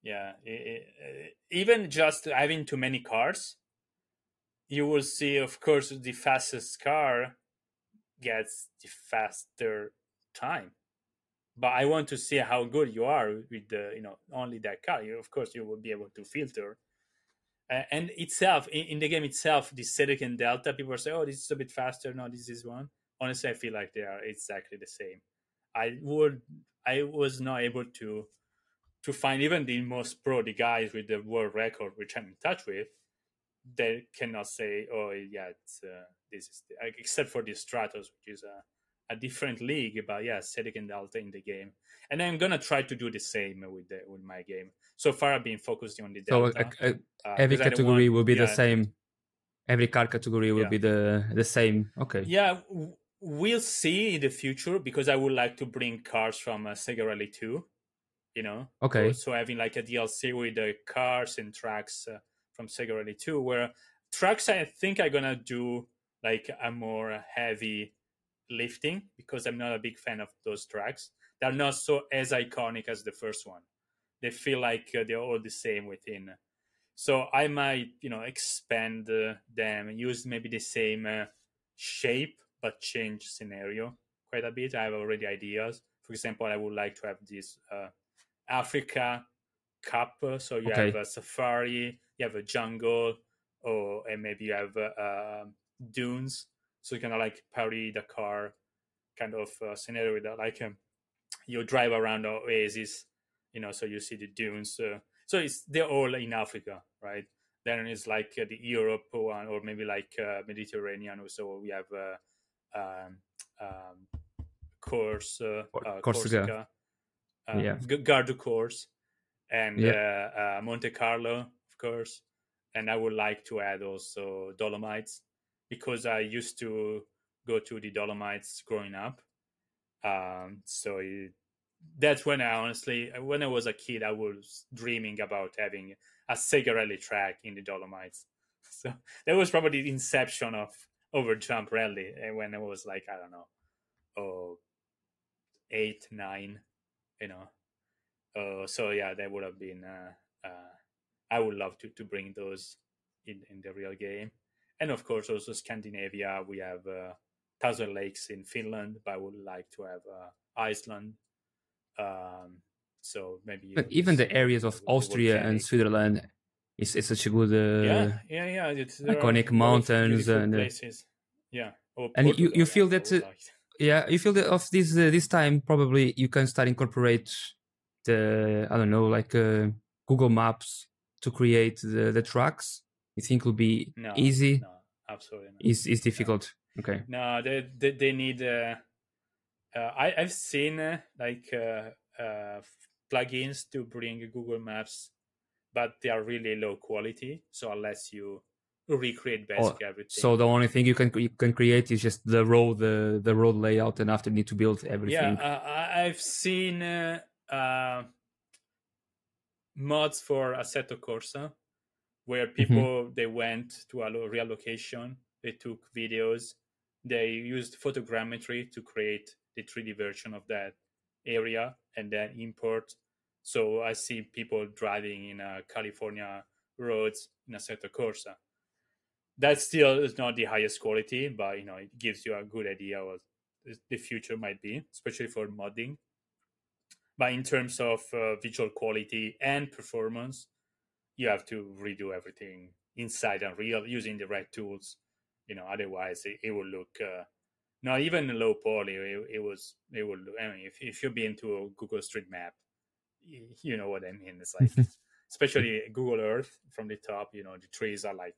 yeah i- i- i- even just having too many cars you will see of course the fastest car gets the faster time but i want to see how good you are with the you know only that car. You of course you will be able to filter. Uh, and itself in, in the game itself the Celica and delta people say oh this is a bit faster. No this is one. Honestly i feel like they are exactly the same. I would i was not able to to find even the most pro the guys with the world record which i'm in touch with they cannot say oh yeah uh, this is the, except for the stratos which is a, a different league but yeah Celica and delta in the game and i'm gonna try to do the same with the with my game so far i've been focusing on the so delta uh, uh, uh, every category want- will be the same. Every car category will Yeah. be the the same. Okay. Yeah, w- we'll see in the future because I would like to bring cars from uh, Sega Rally 2. You know, Okay. so having like a DLC with the cars and tracks uh, from Sega Rally 2, where tracks I think I'm gonna do like a more heavy lifting because I'm not a big fan of those tracks. They're not so as iconic as the first one. They feel like uh, they're all the same within. So I might, you know, expand uh, them, use maybe the same uh, shape but change scenario quite a bit. I have already ideas. For example, I would like to have this uh, Africa Cup. uh, So you Okay. have a safari, you have a jungle, or and maybe you have uh, uh, dunes. So you kind of like Paris Dakar kind of uh, scenario with that, like um, you drive around the oasis, you know, so you see the dunes. Uh, so it's they're all in Africa, right? Then it's like uh, the Europe one, or maybe like uh, Mediterranean. So we have uh, um, um, course, uh, Corsica. Corsica, Yeah. G- Garda course, and Yeah. uh, uh, Monte Carlo, of course. And I would like to add also Dolomites because I used to go to the Dolomites growing up. Um, so it, that's when I honestly, when I was a kid, I was dreaming about having a Sega Rally track in the Dolomites. So that was probably the inception of Overjump Rally and when I was like, I don't know, oh, eight, nine, you know. Uh, so yeah, that would have been. Uh, uh, I would love to to bring those in in the real game, and of course also Scandinavia. We have uh, Thousand Lakes in Finland, but I would like to have uh, Iceland. Um, so maybe But even the areas of Austria and Switzerland is, is such a good uh, yeah, yeah, yeah. It's, iconic a lot of mountains and, uh, places. Yeah, and you- you feel that, uh, yeah you feel that of this uh, this time probably you can start incorporate the i don't know like uh, google maps to create the, the tracks you think will be no, easy No, absolutely not. is is difficult okay No, they they, they need. Uh, uh, I I've seen uh, like uh, uh, plugins to bring Google Maps, but they are really low quality. So unless you recreate basically everything, so the only thing you can you can create is just the road the the road layout and after you need to build yeah, everything uh, I- I've seen uh, uh, mods for Assetto Corsa where Mm-hmm. people they went to a real location, they took videos, they used photogrammetry to create the 3D version of that area and then import. So I see people driving in uh, California roads in a Assetto Corsa. That still is not the highest quality, but you know it gives you a good idea of what the future might be, especially for modding. But in terms of uh, visual quality and performance, you have to redo everything inside Unreal using the right tools. You know, otherwise it, it will look uh, not even low poly. It, it, was it will. I mean, if if you've been to Google Street Map, you, you know what I mean. It's like, especially Google Earth from the top. You know, the trees are like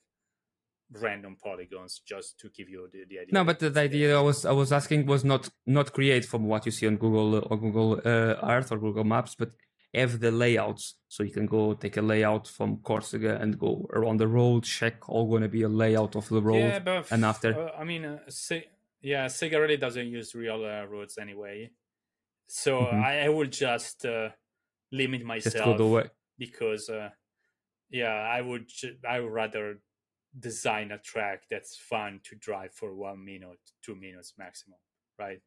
random polygons just to give you the, the idea. No, but the, the idea I was I was asking was not not create from what you see on Google or Google uh, Earth or Google Maps, but have the layouts. So you can go take a layout from Corsica and go around the road check all going to be a layout of the road. Yeah, but and after uh, I mean uh, yeah Sega really doesn't use real uh, roads anyway. So Mhm. I, I will just uh, limit just myself way. because uh, yeah I would ju- I would rather design a track that's fun to drive for one minute two minutes maximum right?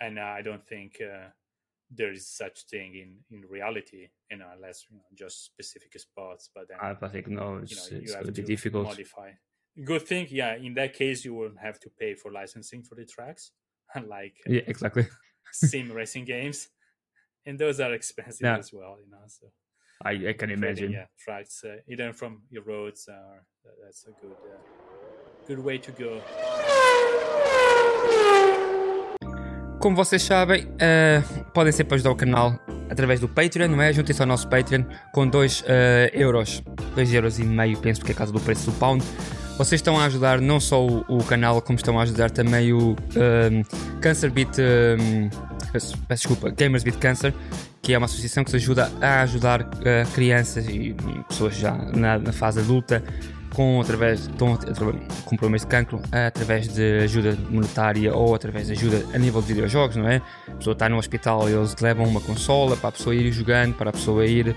And uh, I don't think uh, there is such thing in in reality you know unless you know just specific spots but then I, think no you it's, know it's you have going to be difficult. modify. Good thing yeah in that case you won't have to pay for licensing for the tracks unlike yeah exactly. sim racing games. And those are expensive Yeah. as well you know so I, I can imagine. yeah tracks uh, either from your roads that- that's a good uh, good way to go Como vocês sabem, eh, podem sempre ajudar o canal através do Patreon, não é? Juntem-se ao nosso Patreon com 2 euros, 2 euros e meio, penso, porque é a causa do preço do pound. Vocês estão a ajudar não só o, o canal, como estão a ajudar também o ehm, Cancer Beat, ehm, peço desculpa, Gamers Beat Cancer, que é uma associação que se ajuda a ajudar eh, crianças e, e pessoas já na, na fase adulta com, através, estão a- a- com problemas de cancro através de ajuda monetária ou através de ajuda a nível de videojogos, não é? A pessoa está no hospital e eles levam uma consola para a pessoa ir jogando, para a pessoa ir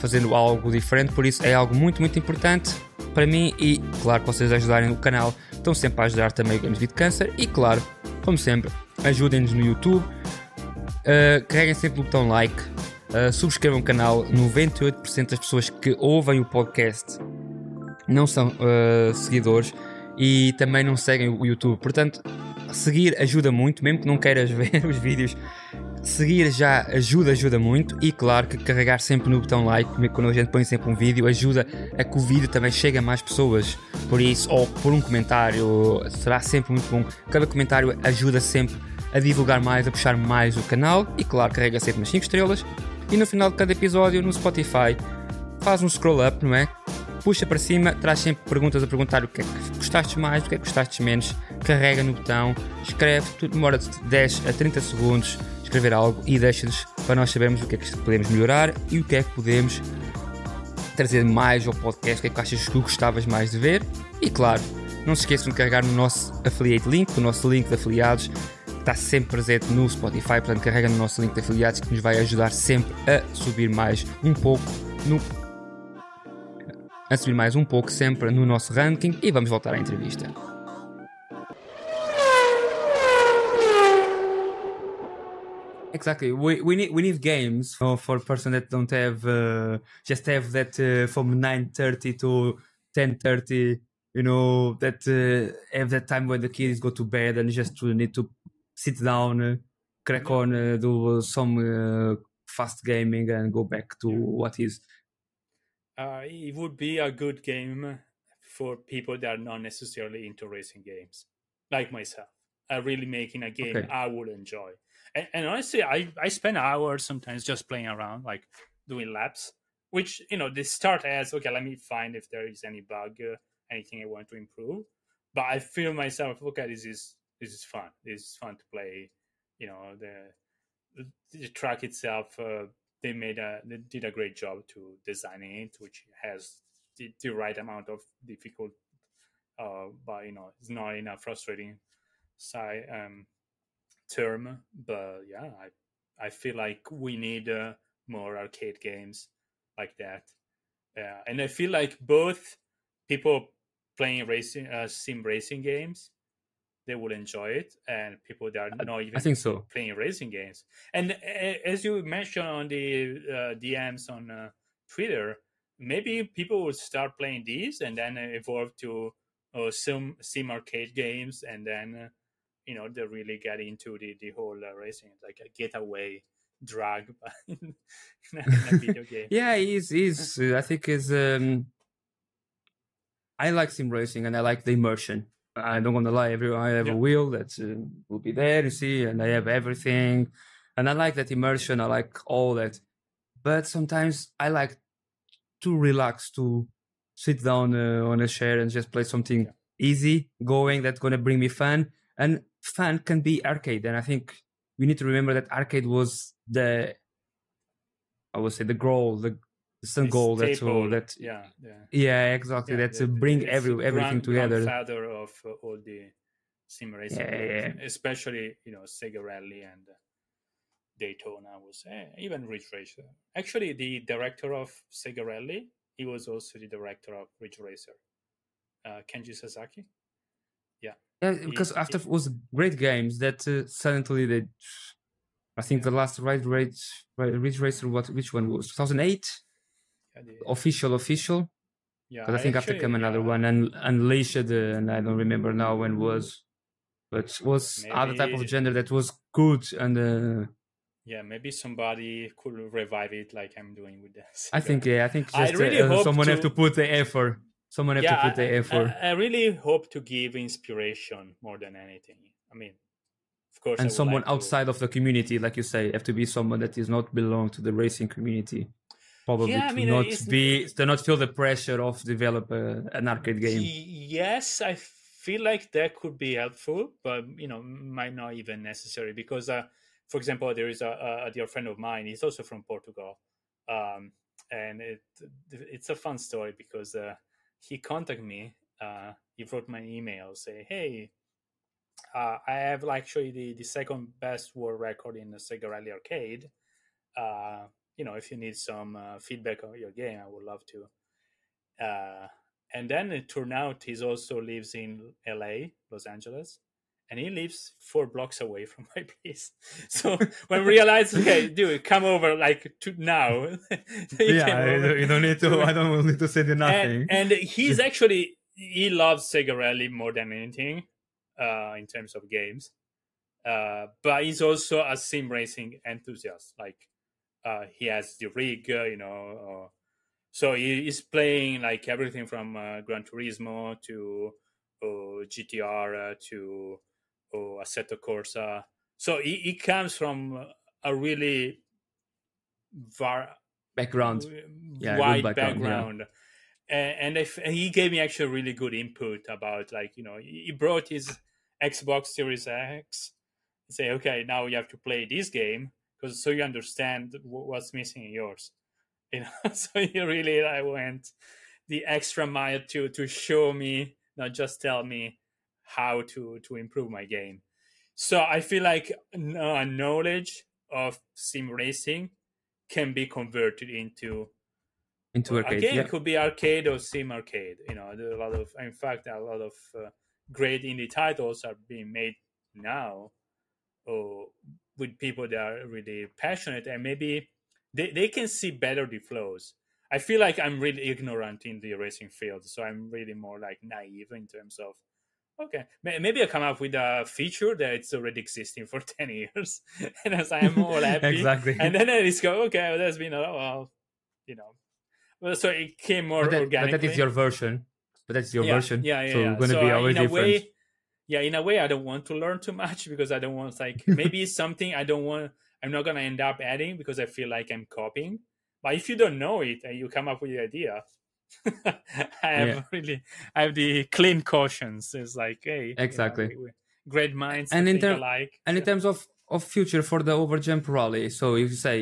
fazendo algo diferente, por isso é algo muito, muito importante para mim e, claro, que vocês ajudarem o canal, estão sempre a ajudar também o Games with Cancer e, claro, como sempre, ajudem-nos no YouTube, Uh, carreguem sempre o botão like, uh, subscrevam o canal. 98% das pessoas que ouvem o podcast não são uh, seguidores e também não seguem o YouTube. Portanto, seguir ajuda muito, mesmo que não queiras ver os vídeos. Seguir já ajuda, ajuda muito e claro que carregar sempre no botão like, quando a gente põe sempre um vídeo, ajuda a que o vídeo também chegue a mais pessoas. Por isso, ou por um comentário, será sempre muito bom. Cada comentário ajuda sempre a divulgar mais, a puxar mais o canal e claro, carrega sempre nas 5 estrelas. E no final de cada episódio no Spotify faz um scroll up, não é? Puxa para cima, traz sempre perguntas a perguntar o que é que gostaste mais, o que é que gostaste menos. Carrega no botão, escreve, tudo demora de 10 a 30 segundos escrever algo e deixa-nos para nós sabermos o que é que podemos melhorar e o que é que podemos trazer mais ao podcast, o que é que achas que gostavas mais de ver. E claro, não se esqueçam de carregar no nosso affiliate link, o nosso link de afiliados que está sempre presente no Spotify, portanto carrega no nosso link de afiliados que nos vai ajudar sempre a subir mais um pouco no a subir mais um pouco sempre no nosso ranking e vamos voltar à entrevista. Exactly. We, we need we need games for for a person that don't have uh, just have that uh, from nine thirty to ten thirty. You know that uh, have that time when the kids go to bed and just need to sit down, uh, crack on, uh, do some uh, fast gaming and go back to what is. Uh, it would be a good game for people that are not necessarily into racing games, like myself. Uh, really making a game Okay. I would enjoy. And, and honestly, I, I spend hours sometimes just playing around, like doing laps, which, you know, they start as, okay, let me find if there is any bug, uh, anything I want to improve. But I feel myself, okay, this is this is fun. This is fun to play. You know, the the track itself, uh, they made a they did a great job to designing it, which has the, the right amount of difficult, uh, but you know, it's not in a frustrating side um, term. But yeah, I I feel like we need uh, more arcade games like that, and I feel like both people playing racing uh, sim racing games they will enjoy it, and people that are not even I think so. playing racing games. And uh, as you mentioned on the uh, DMs on uh, Twitter, maybe people will start playing these and then evolve to uh, sim sim arcade games, and then uh, you know they really get into the the whole uh, racing, like a getaway drug in a video game. yeah, he's he's. I think is. Um, I like sim racing and I like the immersion. I don't want to lie. Every I have Yeah. a wheel that uh, will be there, you see, and I have everything, and I like that immersion. I like all that, but sometimes I like to relax, to sit down uh, on a chair and just play something Yeah. easy going that's gonna bring me fun. And fun can be arcade, and I think we need to remember that arcade was the, I would say, the goal, the, the some goal that staple, that yeah, yeah. yeah, exactly. Yeah, that to the- the- bring every everything grand- together. Grandfather of uh, all the sim racing Yeah, games, yeah. especially you know Sega Rally and uh, Daytona was eh, even Ridge Racer. Actually, the director of Sega Rally, he was also the director of Ridge Racer, uh, Kenji Sasaki. Yeah, yeah because he- after it was great games that uh, suddenly they, I think the last Ridge Race, Ridge Racer, what which one was 2008 Yeah, the- official official. yeah, Because I think after came another yeah, one and Unleashed, uh, and I don't remember now when was, but was other type of gender that was good and. Uh, Yeah, maybe somebody could revive it like I'm doing with this. I think yeah, I think I really uh, hope someone have to- to put the effort. Someone have to put the effort. I, I really hope to give inspiration more than anything. I mean, of course, and someone like to- outside of the community, like you say, have to be someone that is not belong to the racing community. Probably Yeah, I to mean, not be to not feel the pressure of develop a, an arcade game. Yes, I feel like that could be helpful, but you know, might not even necessary because, uh, for example, there is a, a- a dear friend of mine. He's also from Portugal, um, and it it's a fun story because uh, he contacted me. Uh, he wrote my email, say, "Hey, uh, I have actually the, the second best world record in the Sega Rally Arcade. Uh, you know, if you need some uh, feedback on your game, I would love to." Uh, and then it turned out he also lives in LA, Los Angeles, and he lives four blocks away from my place. So when we realized, okay, dude, come over like to now. Yeah, you don't- need to. I don't need to say the nothing. And, and he's actually he loves Sega Rally more than anything, uh, in terms of games. Uh, but he's also a sim racing enthusiast. Like, uh, he has the rig, uh, you know. Uh, so he is playing like everything from uh, Gran Turismo to uh, GTR to uh, Assetto Corsa. So he, he comes from a really var- Background. Yeah, wide background, yeah. And, and, if, and he gave me actually really good input about like you know he he brought his Xbox Series X. Say okay, now you have to play this game because so you understand what's missing in yours. You know, so you really I went the extra mile to to show me, not just tell me how to to improve my game. So I feel like uh, knowledge of sim racing can be converted into into arcade. again Yeah. it could be arcade or sim arcade you know a lot of in fact a lot of uh, great indie titles are being made now or with people that are really passionate and maybe they, they can see better the flows i feel like i'm really ignorant in the racing field so i'm really more like naive in terms of okay maybe i come up with a feature that's already existing for 10 years and as i'm all happy exactly. and then I go, okay, well, there's been a well, you know, well, so it came more but, that, but that is your version. But that's your yeah, version. Yeah, yeah. so yeah. it's gonna so be always in a different. way, yeah, in a way, I don't want to learn too much because I don't want like maybe it's something I don't want. I'm not gonna end up adding because I feel like I'm copying. But if you don't know it and you come up with the idea, I have Yeah. really, I have the clean cautions. It's like, hey, you know, Exactly. we- we- great minds And in think term- alike. And in terms of, of future for the Overjump Rally, so if you say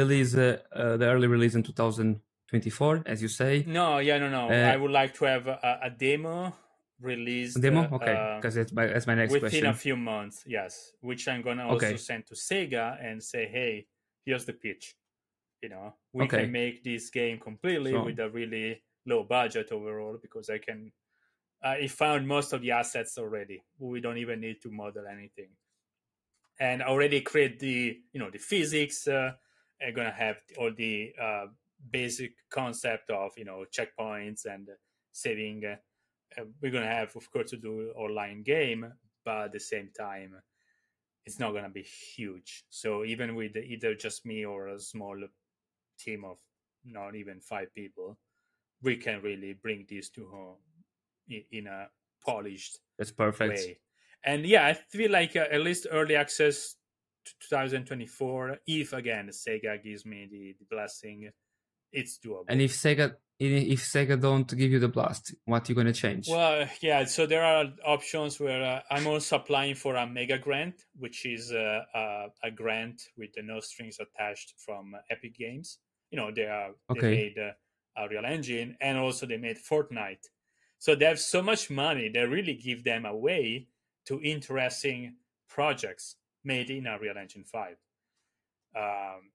release uh, uh, the early release in 2024, as you say, No, yeah, no, no. Uh, I would like to have a, a demo released. demo, uh, okay, uh, because that's my that's my next within question. a few months, yes. Which I'm gonna also Okay. send to Sega and say, hey, here's the pitch. You know, we Okay. can make this game completely So- with a really low budget overall because I can uh, it found most of the assets already. We don't even need to model anything, and already create the you know the physics. Uh, are gonna have all the uh, basic concept of you know checkpoints and saving. Uh, we're gonna have, of course, to do online game, but at the same time, it's not gonna be huge. So even with either just me or a small team of not even five people, we can really bring these to home in a polished that's perfect way. And yeah, I feel like uh, at least early access to 2024, if again Sega gives me the, the blessing, it's doable. And if Sega if Sega don't give you the blast, what you gonna change? Well, yeah. So there are options where uh, I'm also applying for a mega grant, which is uh, a, a, grant with no strings attached from Epic Games. You know, they are okay. they made uh, Unreal Engine, and also they made Fortnite. So they have so much money, they really give them away to interesting projects made in Unreal Engine 5. Um,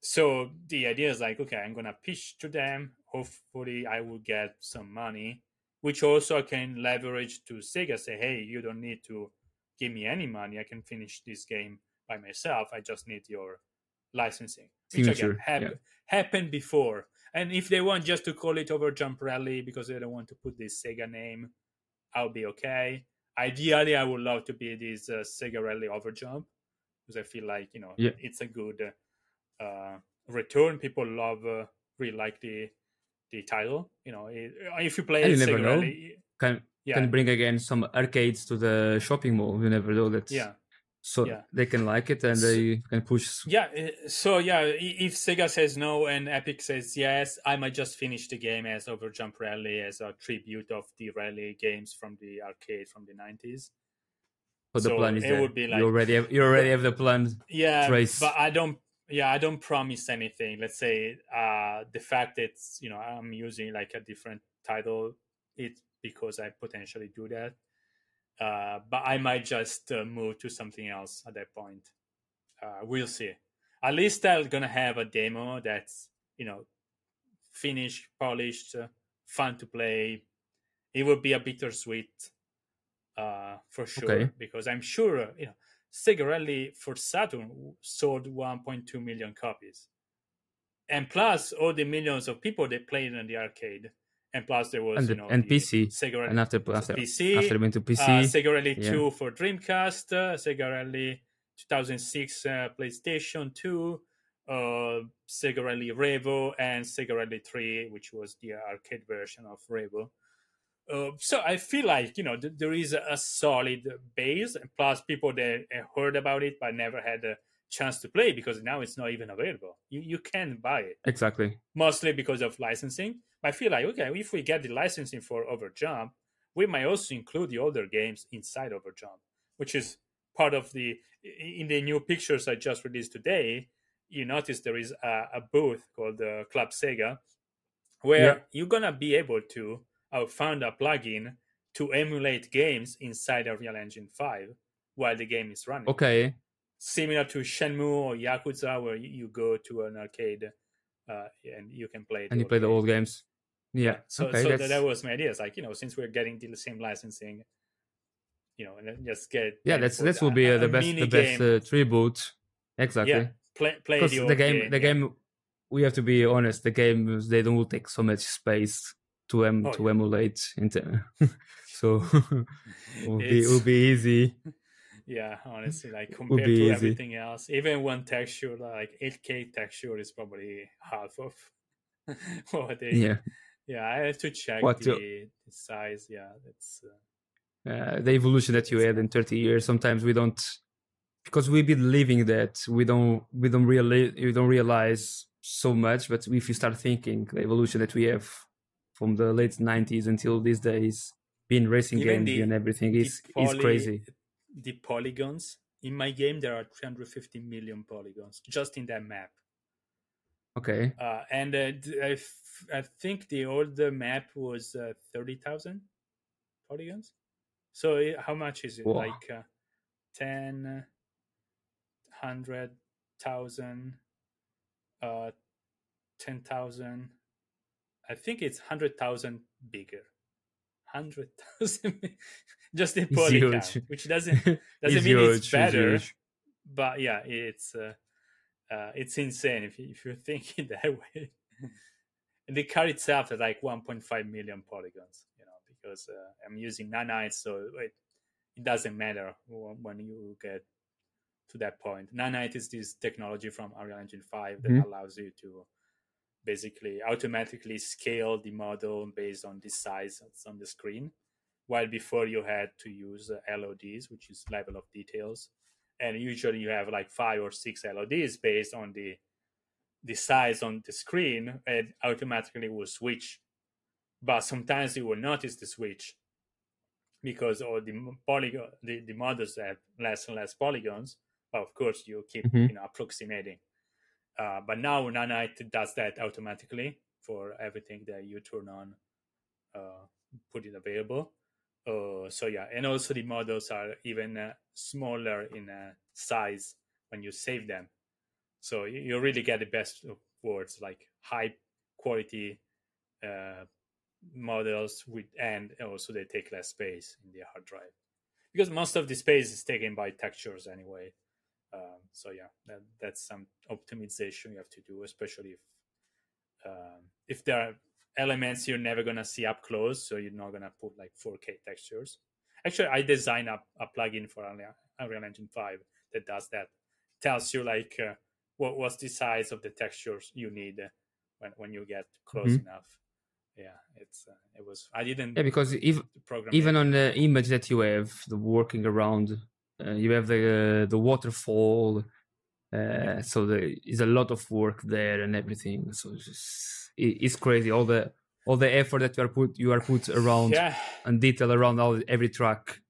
so the idea is like, okay, I'm gonna pitch to them. Hopefully, I will get some money, which also I can leverage to Sega. Say, hey, you don't need to give me any money. I can finish this game by myself. I just need your licensing, which again hap- yeah. happened before. And if they want just to call it Overjump Rally because they don't want to put this Sega name, I'll be okay. Ideally, I would love to be this uh, Sega Rally Overjump because I feel like you know yeah. it's a good uh, return. People love, uh, really like the the title. You know, if you play, you never know. Can yeah. can bring again some arcades to the shopping mall. You never know that. Yeah, so yeah. they can like it and they can push yeah uh, so yeah if sega says no and epic says yes i might just finish the game as overjump rally as a tribute of the rally games from the arcade from the 90s but so the plan is it would be like you already have, you already have the plan yeah trace. but i don't yeah i don't promise anything let's say uh the fact that you know i'm using like a different title it's because i potentially do that uh, but I might just uh, move to something else at that point. Uh, we'll see. At least I'm gonna have a demo that's you know finished, polished, uh, fun to play. It will be a bittersweet uh, for sure okay. because I'm sure you know Sega Rally for Saturn sold 1.2 million copies, and plus all the millions of people that played in the arcade. And plus there was and, you know and PC Sega and after after PC after went to PC uh, Sega Rally yeah. 2 for Dreamcast uh, Sega Rally 2006 uh, PlayStation 2 uh, Revo and Sega Rally 3 which was the arcade version of Revo uh, so I feel like you know th- there is a, a solid base plus people that heard about it but never had a chance to play because now it's not even available. You you can buy it exactly mostly because of licensing. I feel like okay, if we get the licensing for Overjump, we might also include the older games inside Overjump, which is part of the in the new pictures I just released today. You notice there is a, a booth called the uh, Club Sega, where yeah. you're gonna be able to. I found a plugin to emulate games inside of Real Engine Five while the game is running. Okay, similar to Shenmue or Yakuza, where you go to an arcade uh, and you can play. And you play the old games. Yeah. So, okay, so that was my idea. It's like you know, since we're getting the same licensing, you know, and just get yeah. That's this will be uh, the best the best uh, tribute. Exactly. Yeah. Play play the, the game. game the game. We have to be honest. The games they don't take so much space to em oh, to yeah. emulate. Into, so it will be be easy. Yeah, honestly, like compared to easy. everything else, even one texture like 8K texture is probably half of what they. Yeah. Yeah, I have to check what the, the size. Yeah, that's. Uh... Uh, the evolution that you had in 30 years. Sometimes we don't, because we've been living that. We don't. We don't really. We don't realize so much. But if you start thinking the evolution that we have from the late 90s until these days, being racing Even games the, and everything is poly, is crazy. the polygons in my game there are 350 million polygons just in that map. Okay. Uh, and uh, I, f- I think the older map was uh, 30000 polygons. So it, how much is it? Whoa. like uh, 10 100,000 uh 10,000 I think it's 100,000 bigger hundred thousand just in polycount, which doesn't doesn't mean huge, it's better. huge. But yeah, it's uh, uh, it's insane if you, if you're thinking that way. and the car itself is like 1.5 million polygons, you know, because uh, I'm using nanites, so it, it doesn't matter when you get to that point. Nanite is this technology from Unreal Engine 5 that Mhm. allows you to basically automatically scale the model based on the size that's on the screen. While before you had to use uh, LODs, which is level of details, and usually you have like five or six LODs based on the the size on the screen, and automatically will switch. But sometimes you will notice the switch because all the polygon the, the models have less and less polygons. But of course, you keep Mhm. you know approximating. Uh, but now Nanite does that automatically for everything that you turn on, uh, put it available. Uh, so yeah, and also the models are even uh, smaller in uh, size when you save them. So you, you really get the best of words, like high quality models with, and also they take less space in the hard drive because most of the space is taken by textures anyway. Um, so yeah, that, that's some optimization you have to do, especially if um, if there are elements you're never gonna see up close, so you're not gonna put like 4K textures. Actually, I designed a, a plugin for Unreal, Unreal Engine 5 that does that. Tells you like uh, what was the size of the textures you need when when you get close Mhm. enough. Yeah, it's uh, it was I didn't Yeah, because if, program even it. on the image that you have, the working around, uh, you have the the waterfall. Uh, so there is a lot of work there and everything. So it's just, it, it's crazy. All the all the effort that you are put you are put around yeah and detail around all every track.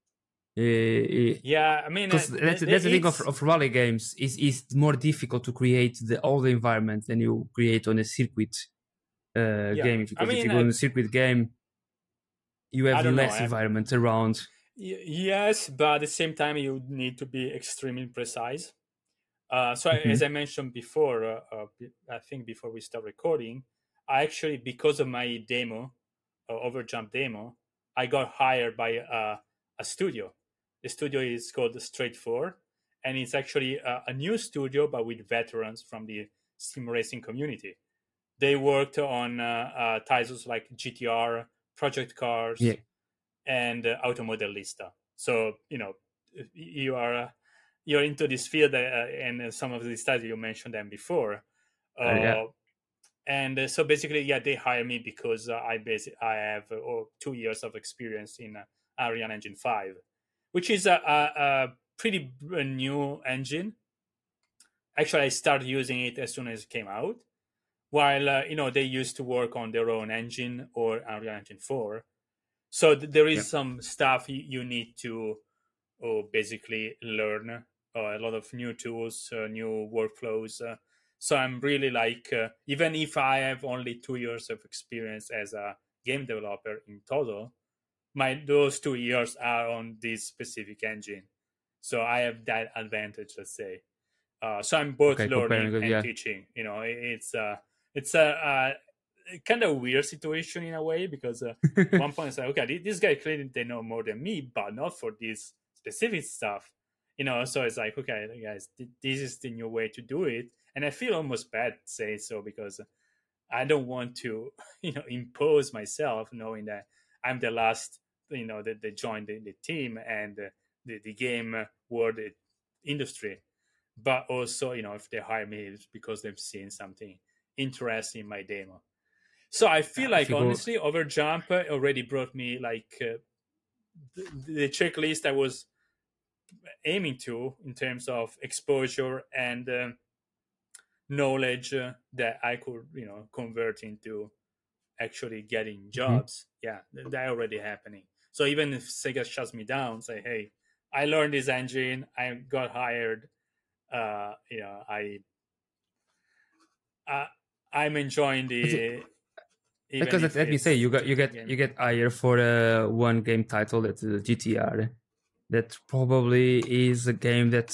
Yeah I mean uh, that's, that's the thing of, of rally games is is more difficult to create the all the environment than you create on a circuit uh, Yeah. game. Because if mean, you go uh, on a circuit game, you have know, less I'm- environment around. Yes, but at the same time, you need to be extremely precise. Uh, so, Mhm. as I mentioned before, uh, uh, I think before we start recording, I actually, because of my demo, uh, Overjump demo, I got hired by uh, a studio. The studio is called Straight Four, and it's actually a, a new studio, but with veterans from the sim racing community. They worked on uh, uh, titles like GTR, Project Cars, Yeah. And uh, Auto Modellista. So you know you are uh, you're into this field, uh, and uh, some of the studies you mentioned them before. Uh, Uh, yeah. And uh, so basically, yeah, they hire me because uh, I basi- I have uh, oh, two years of experience in uh, Unreal Engine Five, which is a, a, a pretty new engine. Actually, I started using it as soon as it came out. While uh, you know they used to work on their own engine or Unreal Engine Four, so th- there is Yeah. some stuff you, you need to oh, basically learn uh, a lot of new tools, uh, new workflows. Uh, so I'm really like, uh, even if I have only two years of experience as a game developer in total, my those two years are on this specific engine. So I have that advantage, let's say. Uh, so I'm both Okay, learning and yeah. teaching. You know, it's uh, it's a, a kind of weird situation in a way because uh, one point it's like, okay, this guy clearly they know more than me, but not for this specific stuff. You know, so it's like, okay, guys, th- this is the new way to do it, and I feel almost bad saying so because I don't want to, you know, impose myself, knowing that I'm the last, you know, that, that joined the, the team and the the game world uh, industry. But also, you know, if they hire me, it's because they've seen something interesting in my demo. So I feel Yeah, like honestly, Overjump uh, already brought me like uh, the, the checklist I was aiming to in terms of exposure and um knowledge uh, that I could, you know, convert into actually getting jobs. Yeah, th- that already happening. So even if Sega shuts me down, say, hey, I learned this engine, I got hired. Uh, you know, I, I I'm enjoying the. Even because let, let me say you got you get game. you get hired for uh, one game title that's uh, GTR that probably is a game that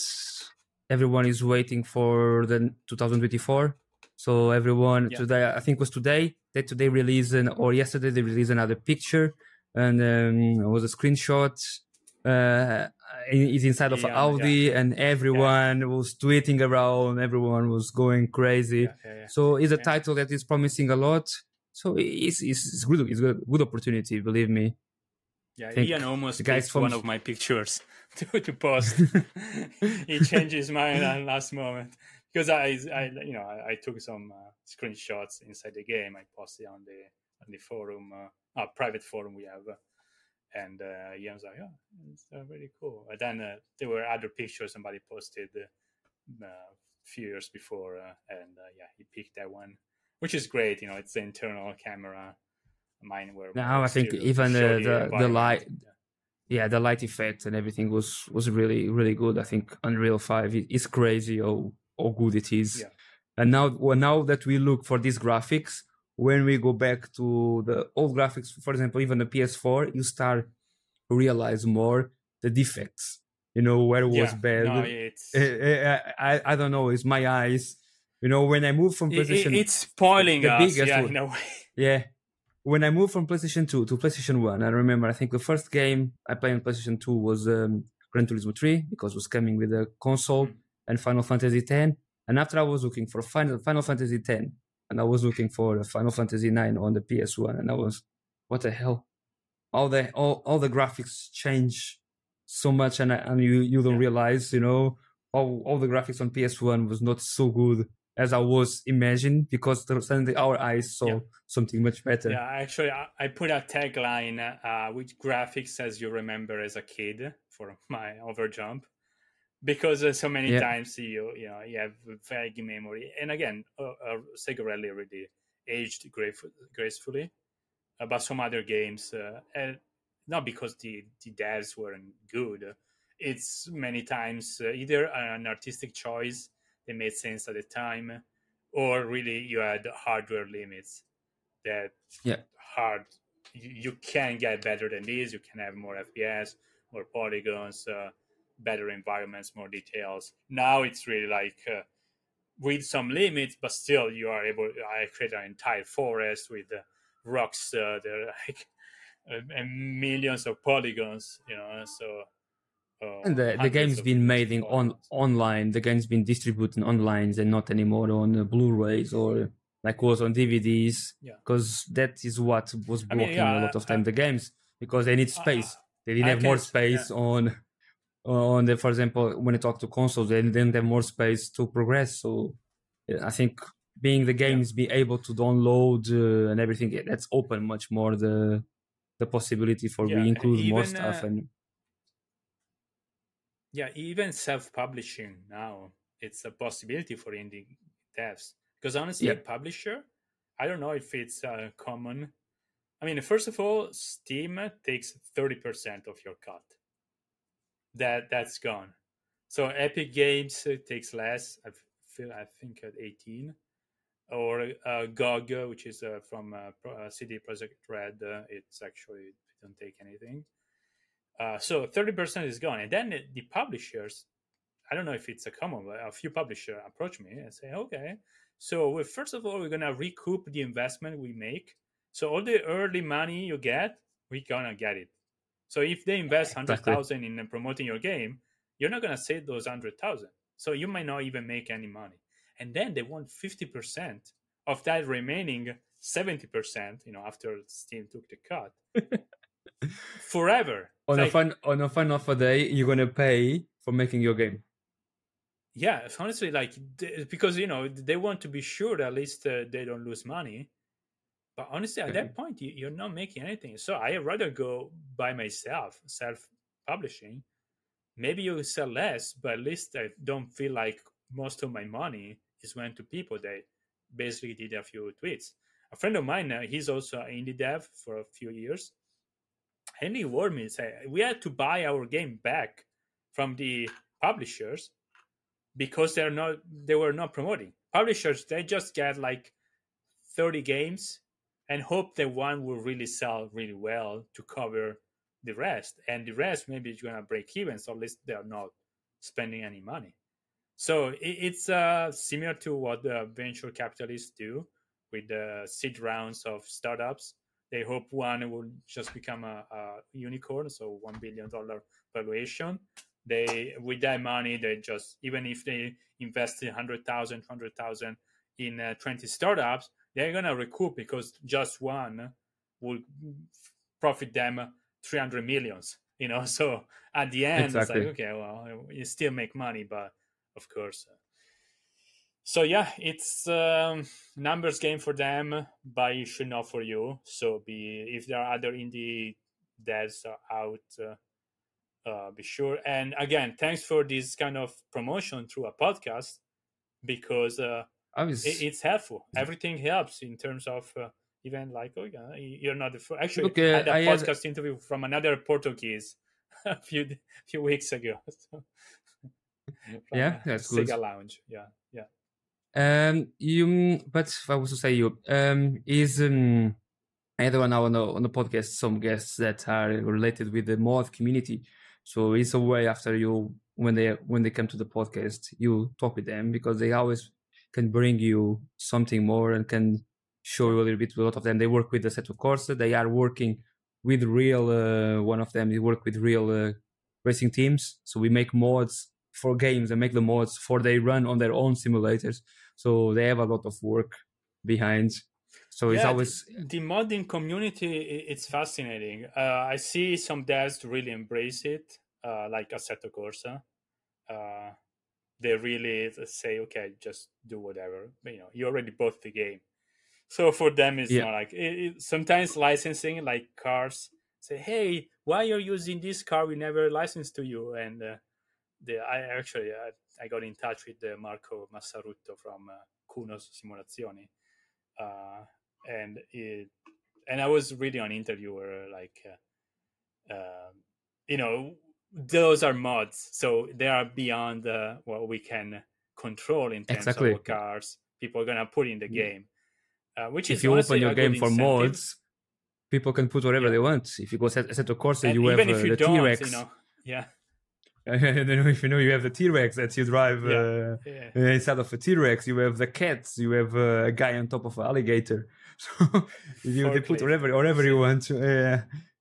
everyone is waiting for the 2024 so everyone Yeah. today I think it was today that today released an, or yesterday they released another picture and um, it was a screenshot. Uh, it's inside of Yeah, Audi, yeah. and everyone was tweeting around. Everyone was going crazy. So it's a title that is promising a lot. So it's it's, it's good. It's a good opportunity. Believe me. Yeah, think Ian almost picked from- one of my pictures to, to post. he changed his mind at last moment because I, I you know, I, I took some uh, screenshots inside the game. I posted on the on the forum, uh, uh, private forum we have, uh, and uh, Ian was like, "Oh, it's uh, really cool." And then uh, there were other pictures somebody posted uh, a few years before, uh, and uh, yeah, he picked that one, which is great. You know, it's the internal camera. Mine were Now I think even the- the- the light- Yeah. yeah, the light effect and everything was was really really good. I think Unreal Five is crazy how how good it is. Yeah. And now well, now that we look for these graphics, when we go back to the old graphics, for example, even the PS4, you start realize more the defects. You know where it was yeah, bad. No, it's Eh, eh, I, I don't know. It's my eyes. You know when I move from it- it- PlayStation. it's spoiling the us. biggest Yeah, one. in a way. Yeah. When I moved from PlayStation 2 to PlayStation 1, I remember I think the first game I played on PlayStation 2 was um, Gran Turismo 3 because it was coming with a console Mm. and Final Fantasy 10. And after I was looking for Final, Final Fantasy 10 and I was looking for Final Fantasy 9 on the PS1 and I was, what the hell? All the all, all the graphics change so much and, I, and you, you don't Yeah. realize, you know, all, all the graphics on PS1 was not so good as I was imagined because suddenly our eyes saw Yeah. something much better. Yeah, actually, I, I put a tagline uh, with graphics as you remember as a kid for my overjump because uh, so many Yeah. times you you know you have vague memory, and again, uh, uh, Sega Rally already aged gracef- gracefully, uh, but some other games, uh, and not because the the devs weren't good. It's many times uh, either an artistic choice that made sense at the time, or really you had hardware limits that Yeah. hard you, you can get better than this you can have more fps more polygons uh, better environments more details now it's really like uh, with some limits but still you are able i create an entire forest with uh, rocks uh, they're like uh, and millions of polygons you know so uh, And the, the game's been made in on online. The game's been distributed online and not anymore on uh, Blu-rays or like was on DVDs. Yeah. Because that is what was I mean, yeah, a lot of I- time the games because they need I- space. They didn't I have more space on on the. For example, when you talk to consoles, they didn't have more space to progress. So I think being the games be able to download uh, and everything yeah, that's open much more the the possibility for Yeah, we include more stuff uh, and Yeah, even self-publishing now, it's a possibility for indie devs. Because honestly, Yeah. publisher, I don't know if it's uh, common. I mean, first of all, Steam takes thirty percent of your cut. That that's gone. So Epic Games uh, takes less. I feel I think at eighteen, or uh, GOG, which is uh, from uh, uh, CD Projekt Red, uh, it's actually don't take anything. Uh, so 30% is gone. And then the, the publishers, I don't know if it's a common, but a few publishers approach me and say, okay, so we first of all, we're going to recoup the investment we make. So all the early money you get, we're going to get it. So if they invest 100,000 in promoting your game, you're not going to save those 100,000. So you might not even make any money. And then they want 50% of that remaining 70%, you know, after Steam took the cut. Forever. on It's a fun on a fun offer day, you're gonna pay for making your game. yeah honestly like because you know they want to be sure that at least uh, they don't lose money. But honestly at that point you, you're not making anything. So i rather go by myself self publishing maybe you sell less but at least i don't feel like most of my money is went to people. That basically did a few tweets. A friend of mine uh, he's also an indie dev for a few years and he warned said we had to buy our game back from the publishers because they're not they were not promoting. Publishers they just get like 30 games and hope that one will really sell really well to cover the rest. And the rest maybe is going to break even so at least they're not spending any money. So it's uh, similar to what the venture capitalists do with the seed rounds of startups they hope one will just become a, a unicorn, so one billion dollar valuation. They with that money, they just even if they invest 100,000, 100,000 in uh, 20 startups, they're gonna recoup because just one will profit them 300 millions. You know, so at the end, exactly. it's like okay, well, you still make money, but of course. Uh, so yeah, it's um, numbers game for them, but it should not for you. So be if there are other indie devs out, uh, uh, be sure. And again, thanks for this kind of promotion through a podcast because uh, was... it, it's helpful. Everything helps in terms of uh, even like oh yeah, you're not the first. Actually, Look, uh, I had a I podcast had... interview from another Portuguese a few few weeks ago. So, yeah, that's Sega good. Lounge. Yeah, yeah. Um, you, but I was to say you, um, is um, I had one now on the on the podcast some guests that are related with the mod community. So it's a way after you when they when they come to the podcast, you talk with them because they always can bring you something more and can show you a little bit. A lot of them they work with the of courses. They are working with real. Uh, one of them they work with real uh, racing teams. So we make mods for games and make the mods for they run on their own simulators. So they have a lot of work behind. So yeah, it's always the, modding community. It's fascinating. Uh, I see some devs really embrace it, uh, like Assetto Corsa. Uh, they really say, "Okay, just do whatever." You know, you already bought the game, so for them, it's yeah. not like it, it, sometimes licensing, like cars, say, "Hey, why are you using this car? We never licensed to you." And uh, the I actually I, I got in touch with uh, Marco Massarutto from uh, Kunos Simulazioni, uh, and it, and I was really an interviewer, like, uh, uh, you know, those are mods, so they are beyond uh, what we can control in terms exactly. of cars people are gonna put in the game. Uh, which if you open your game for incentive. mods, people can put whatever yeah. they want. If you go set, set of course, you have uh, the T Rex. You know, yeah. if you know you have the T Rex that you drive yeah. Uh, yeah. Uh, instead of a T Rex, you have the cats. You have uh, a guy on top of an alligator. So you they put whatever whatever you want. Uh,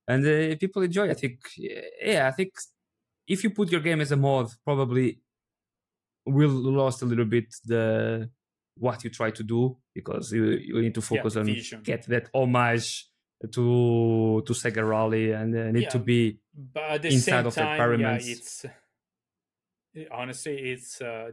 and uh, people enjoy. I think. Yeah, I think if you put your game as a mod, probably will lost a little bit the what you try to do because you, you need to focus on vision. get that homage to to Sega Rally and uh, need yeah, to be inside of time, the environment. Yeah, it's honestly it's uh,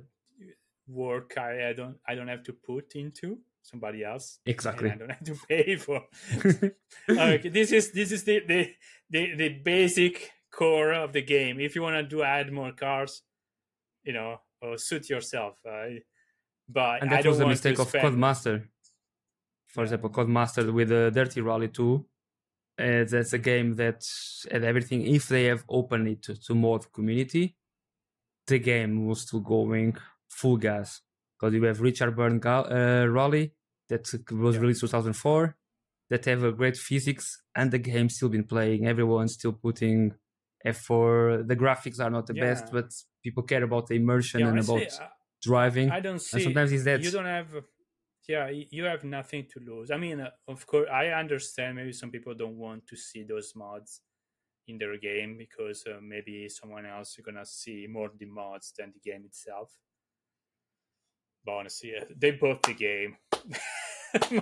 work I, I don't I don't have to put into somebody else. Exactly. I don't have to pay for. okay, this is this is the, the the the basic core of the game. If you want to do add more cars, you know, or suit yourself. Uh, but and that was a mistake of spend... Codemaster. For example, Codemaster with the Dirt Rally 2. Uh, that's a game that and everything. If they have opened it to, to mod community, the game was still going full gas because you have Richard Burns uh, Rally that was yeah. released 2004 that have a great physics and the game still been playing. Everyone's still putting effort. The graphics are not the yeah. best, but people care about the immersion yeah, and about driving. I don't see. And sometimes it's that you don't have. Yeah, you have nothing to lose. I mean, uh, of course, I understand. Maybe some people don't want to see those mods in their game because uh, maybe someone else is gonna see more the mods than the game itself. But honestly, they bought the game.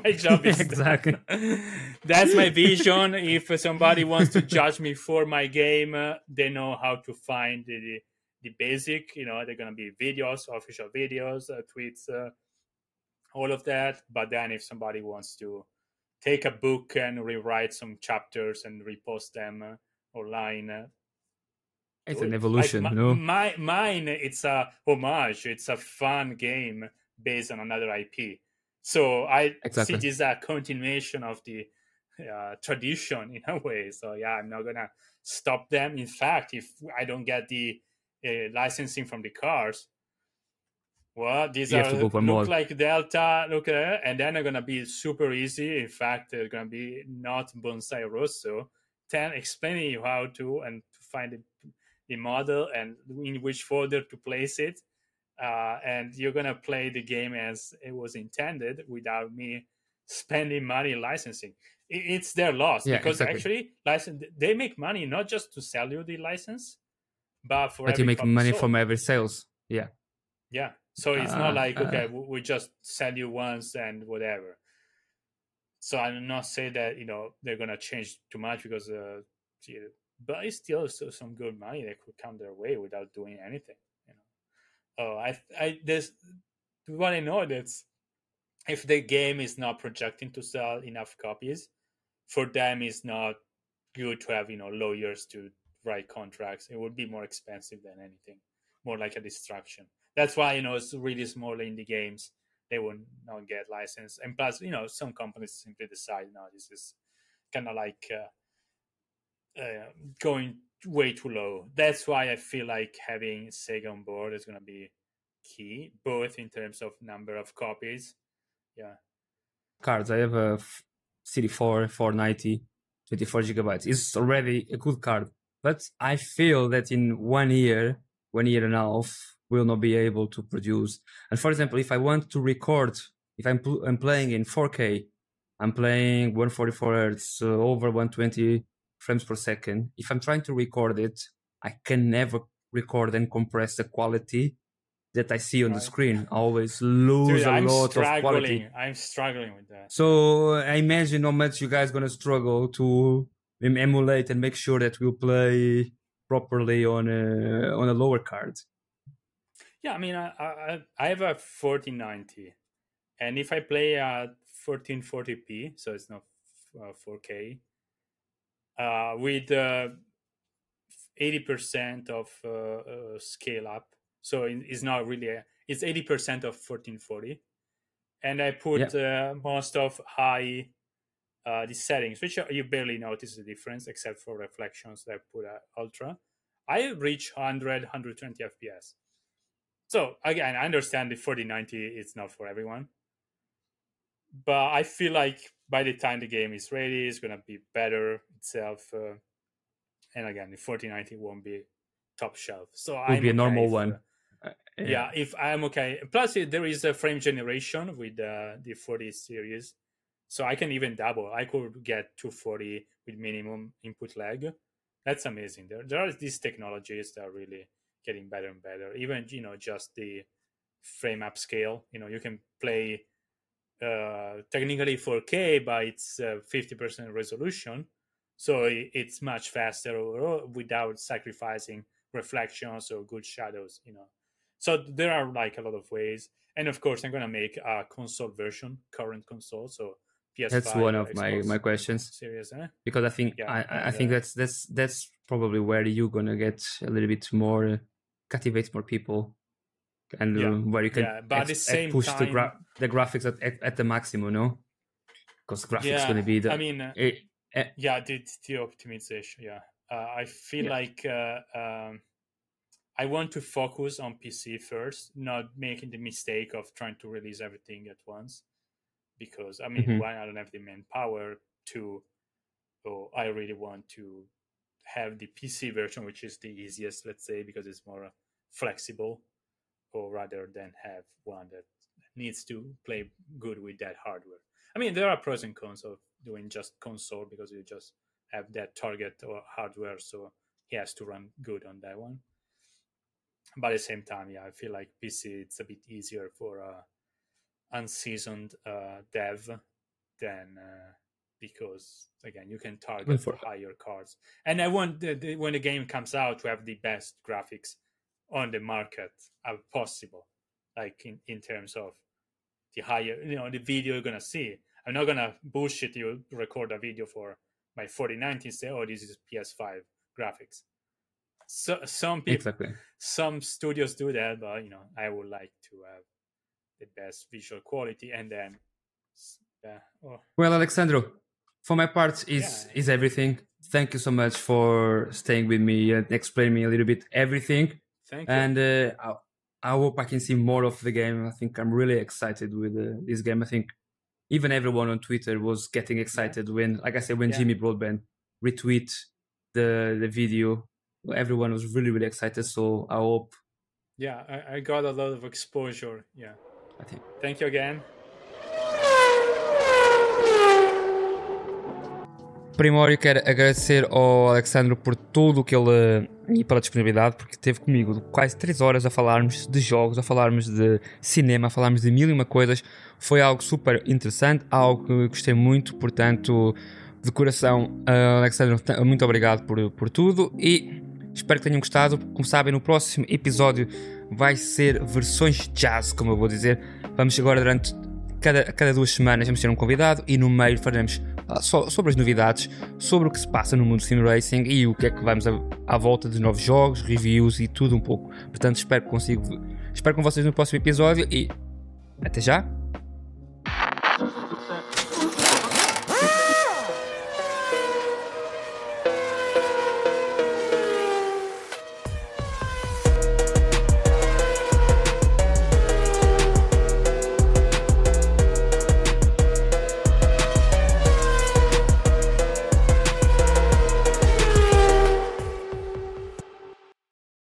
my job is exactly that's my vision. if somebody wants to judge me for my game, uh, they know how to find the the basic. You know, they're gonna be videos, official videos, uh, tweets, uh, all of that. But then, if somebody wants to take a book and rewrite some chapters and repost them uh, online, uh, it's an evolution. Like, no? my mine, it's a homage. It's a fun game based on another IP. So I exactly. see this a continuation of the uh, tradition in a way. So yeah, I'm not gonna stop them. In fact, if I don't get the uh, licensing from the cars. Well, these you are look like Delta, look at and then they're gonna be super easy. In fact, they're gonna be not Bonsai Rosso. Then explaining you how to and to find the, the model and in which folder to place it. Uh, and you're gonna play the game as it was intended without me spending money licensing. it's their loss Yeah, because exactly. actually license they make money not just to sell you the license but for but you make money sold. from every sales. Yeah. yeah so it's Ah, not like ah. okay we we just sell you once and whatever. So i'm not saying that you know they're gonna change too much because uh but it's still so, some good money that could come their way without doing anything you know. Oh i i there's what i know that's if the game is not projecting to sell enough copies for them it's not good to have you know lawyers to write contracts. It would be more expensive than anything more like a distraction that's why you know it's really small indie games. They will not get licensed. And plus you know some companies simply decide no this is kind of like uh, uh, going way too low. That's why i feel like having sega on board is going to be key both in terms of number of copies. Yeah. Cards. I have a CD4 490, 24 gigabytes. It's already a good card, but I feel that in one year, one year and a half, will not be able to produce. And for example, if I want to record, if I'm, pl- I'm playing in 4K, I'm playing 144 hertz, uh, over 120 frames per second. If I'm trying to record it, I can never record and compress the quality that I see on the screen. I always lose Dude, a i'm lot of quality. struggling i'm struggling with that So I imagine how much you guys gonna struggle to emulate and make sure that we'll play properly on a on a lower card. Yeah, I mean, I I, I have a 4090, and if I play at 1440p, so it's not uh, 4K, uh, with uh, 80% of uh, uh, scale up, so it- it's not really a, it's 80% of 1440, and I put uh, most of high uh, the settings, which you barely notice the difference except for reflections that I put at ultra. I reach 100, 120 FPS. So again, I understand the 4090 is not for everyone, but I feel like by the time the game is ready, it's gonna be better itself. Uh, and again, the 4090 won't be top shelf. So I'm be a normal if, one. uh, yeah. if I'm okay. Plus, there is a frame generation with uh, the 40 series, so I can even double. I could get 240 with minimum input lag. That's amazing. There, there are these technologies that are really getting better and better. Even you know, just the frame upscale. You know, you can play uh, technically 4K, but it's uh, 50% resolution, so it's much faster overall without sacrificing reflections or good shadows. You know, so there are like a lot of ways. And of course, I'm gonna make a console version, current console, so PS5. That's one of my Xbox my questions Series, eh? because I think Yeah, I, I- I think uh, that's that's that's probably where you're gonna get a little bit more uh, captivate more people and Yeah. uh, where you can Yeah, but at the ex- same push the gra- the graphics at, at, at the maximum, no? Because graphics Yeah, gonna be the I mean, uh, eh, eh, yeah the, the optimization yeah uh, i feel Yeah. like uh, um, i want to focus on pc first not making the mistake of trying to release everything at once because i mean Mhm. one i don't have the manpower to oh i really want to have the pc version which is the easiest let's say because it's more flexible or rather than have one that needs to play good with that hardware I mean, there are pros and cons of doing just console because you just have that target or hardware, so he has to run good on that one. But at the same time, yeah, I feel like PC it's a bit easier for a unseasoned uh, dev than uh, because again you can target for higher cards. And I want the, the, when the game comes out to have the best graphics on the market as possible, like in, in terms of the higher you know the video you're gonna see i'm not gonna bullshit you record a video for my 4090 and say oh this is ps5 graphics so some people exactly. some studios do that but you know i would like to have the best visual quality and then yeah uh, oh, Well, Alexandro, for my part, is Yeah. is everything. Thank you so much for staying with me and explaining me a little bit everything. thank you And uh, I, I hope I can see more of the game. I think I'm really excited with uh, this game. I think even everyone on Twitter was getting excited when, like I said, when Yeah. Jimmy Broadbent retweet the the video. Everyone was really really excited. So I hope. yeah I, I got a lot of exposure yeah I think thank you again Primeiro, quero agradecer ao Alexandre por tudo o que ele e pela disponibilidade, porque esteve comigo quase 3 horas a falarmos de jogos, a falarmos de cinema, a falarmos de mil e uma coisas. Foi algo super interessante, algo que gostei muito, portanto, de coração, uh, Alexandre, muito obrigado por, por tudo e espero que tenham gostado. Como sabem, no próximo episódio vai ser versões jazz, como eu vou dizer. Vamos agora durante cada, cada duas semanas vamos ter um convidado e no meio faremos sobre as novidades, sobre o que se passa no mundo do sim racing e o que é que vamos à, volta de novos jogos, reviews e tudo um pouco. Portanto, espero que consigo. Espero com vocês no próximo episódio e até já!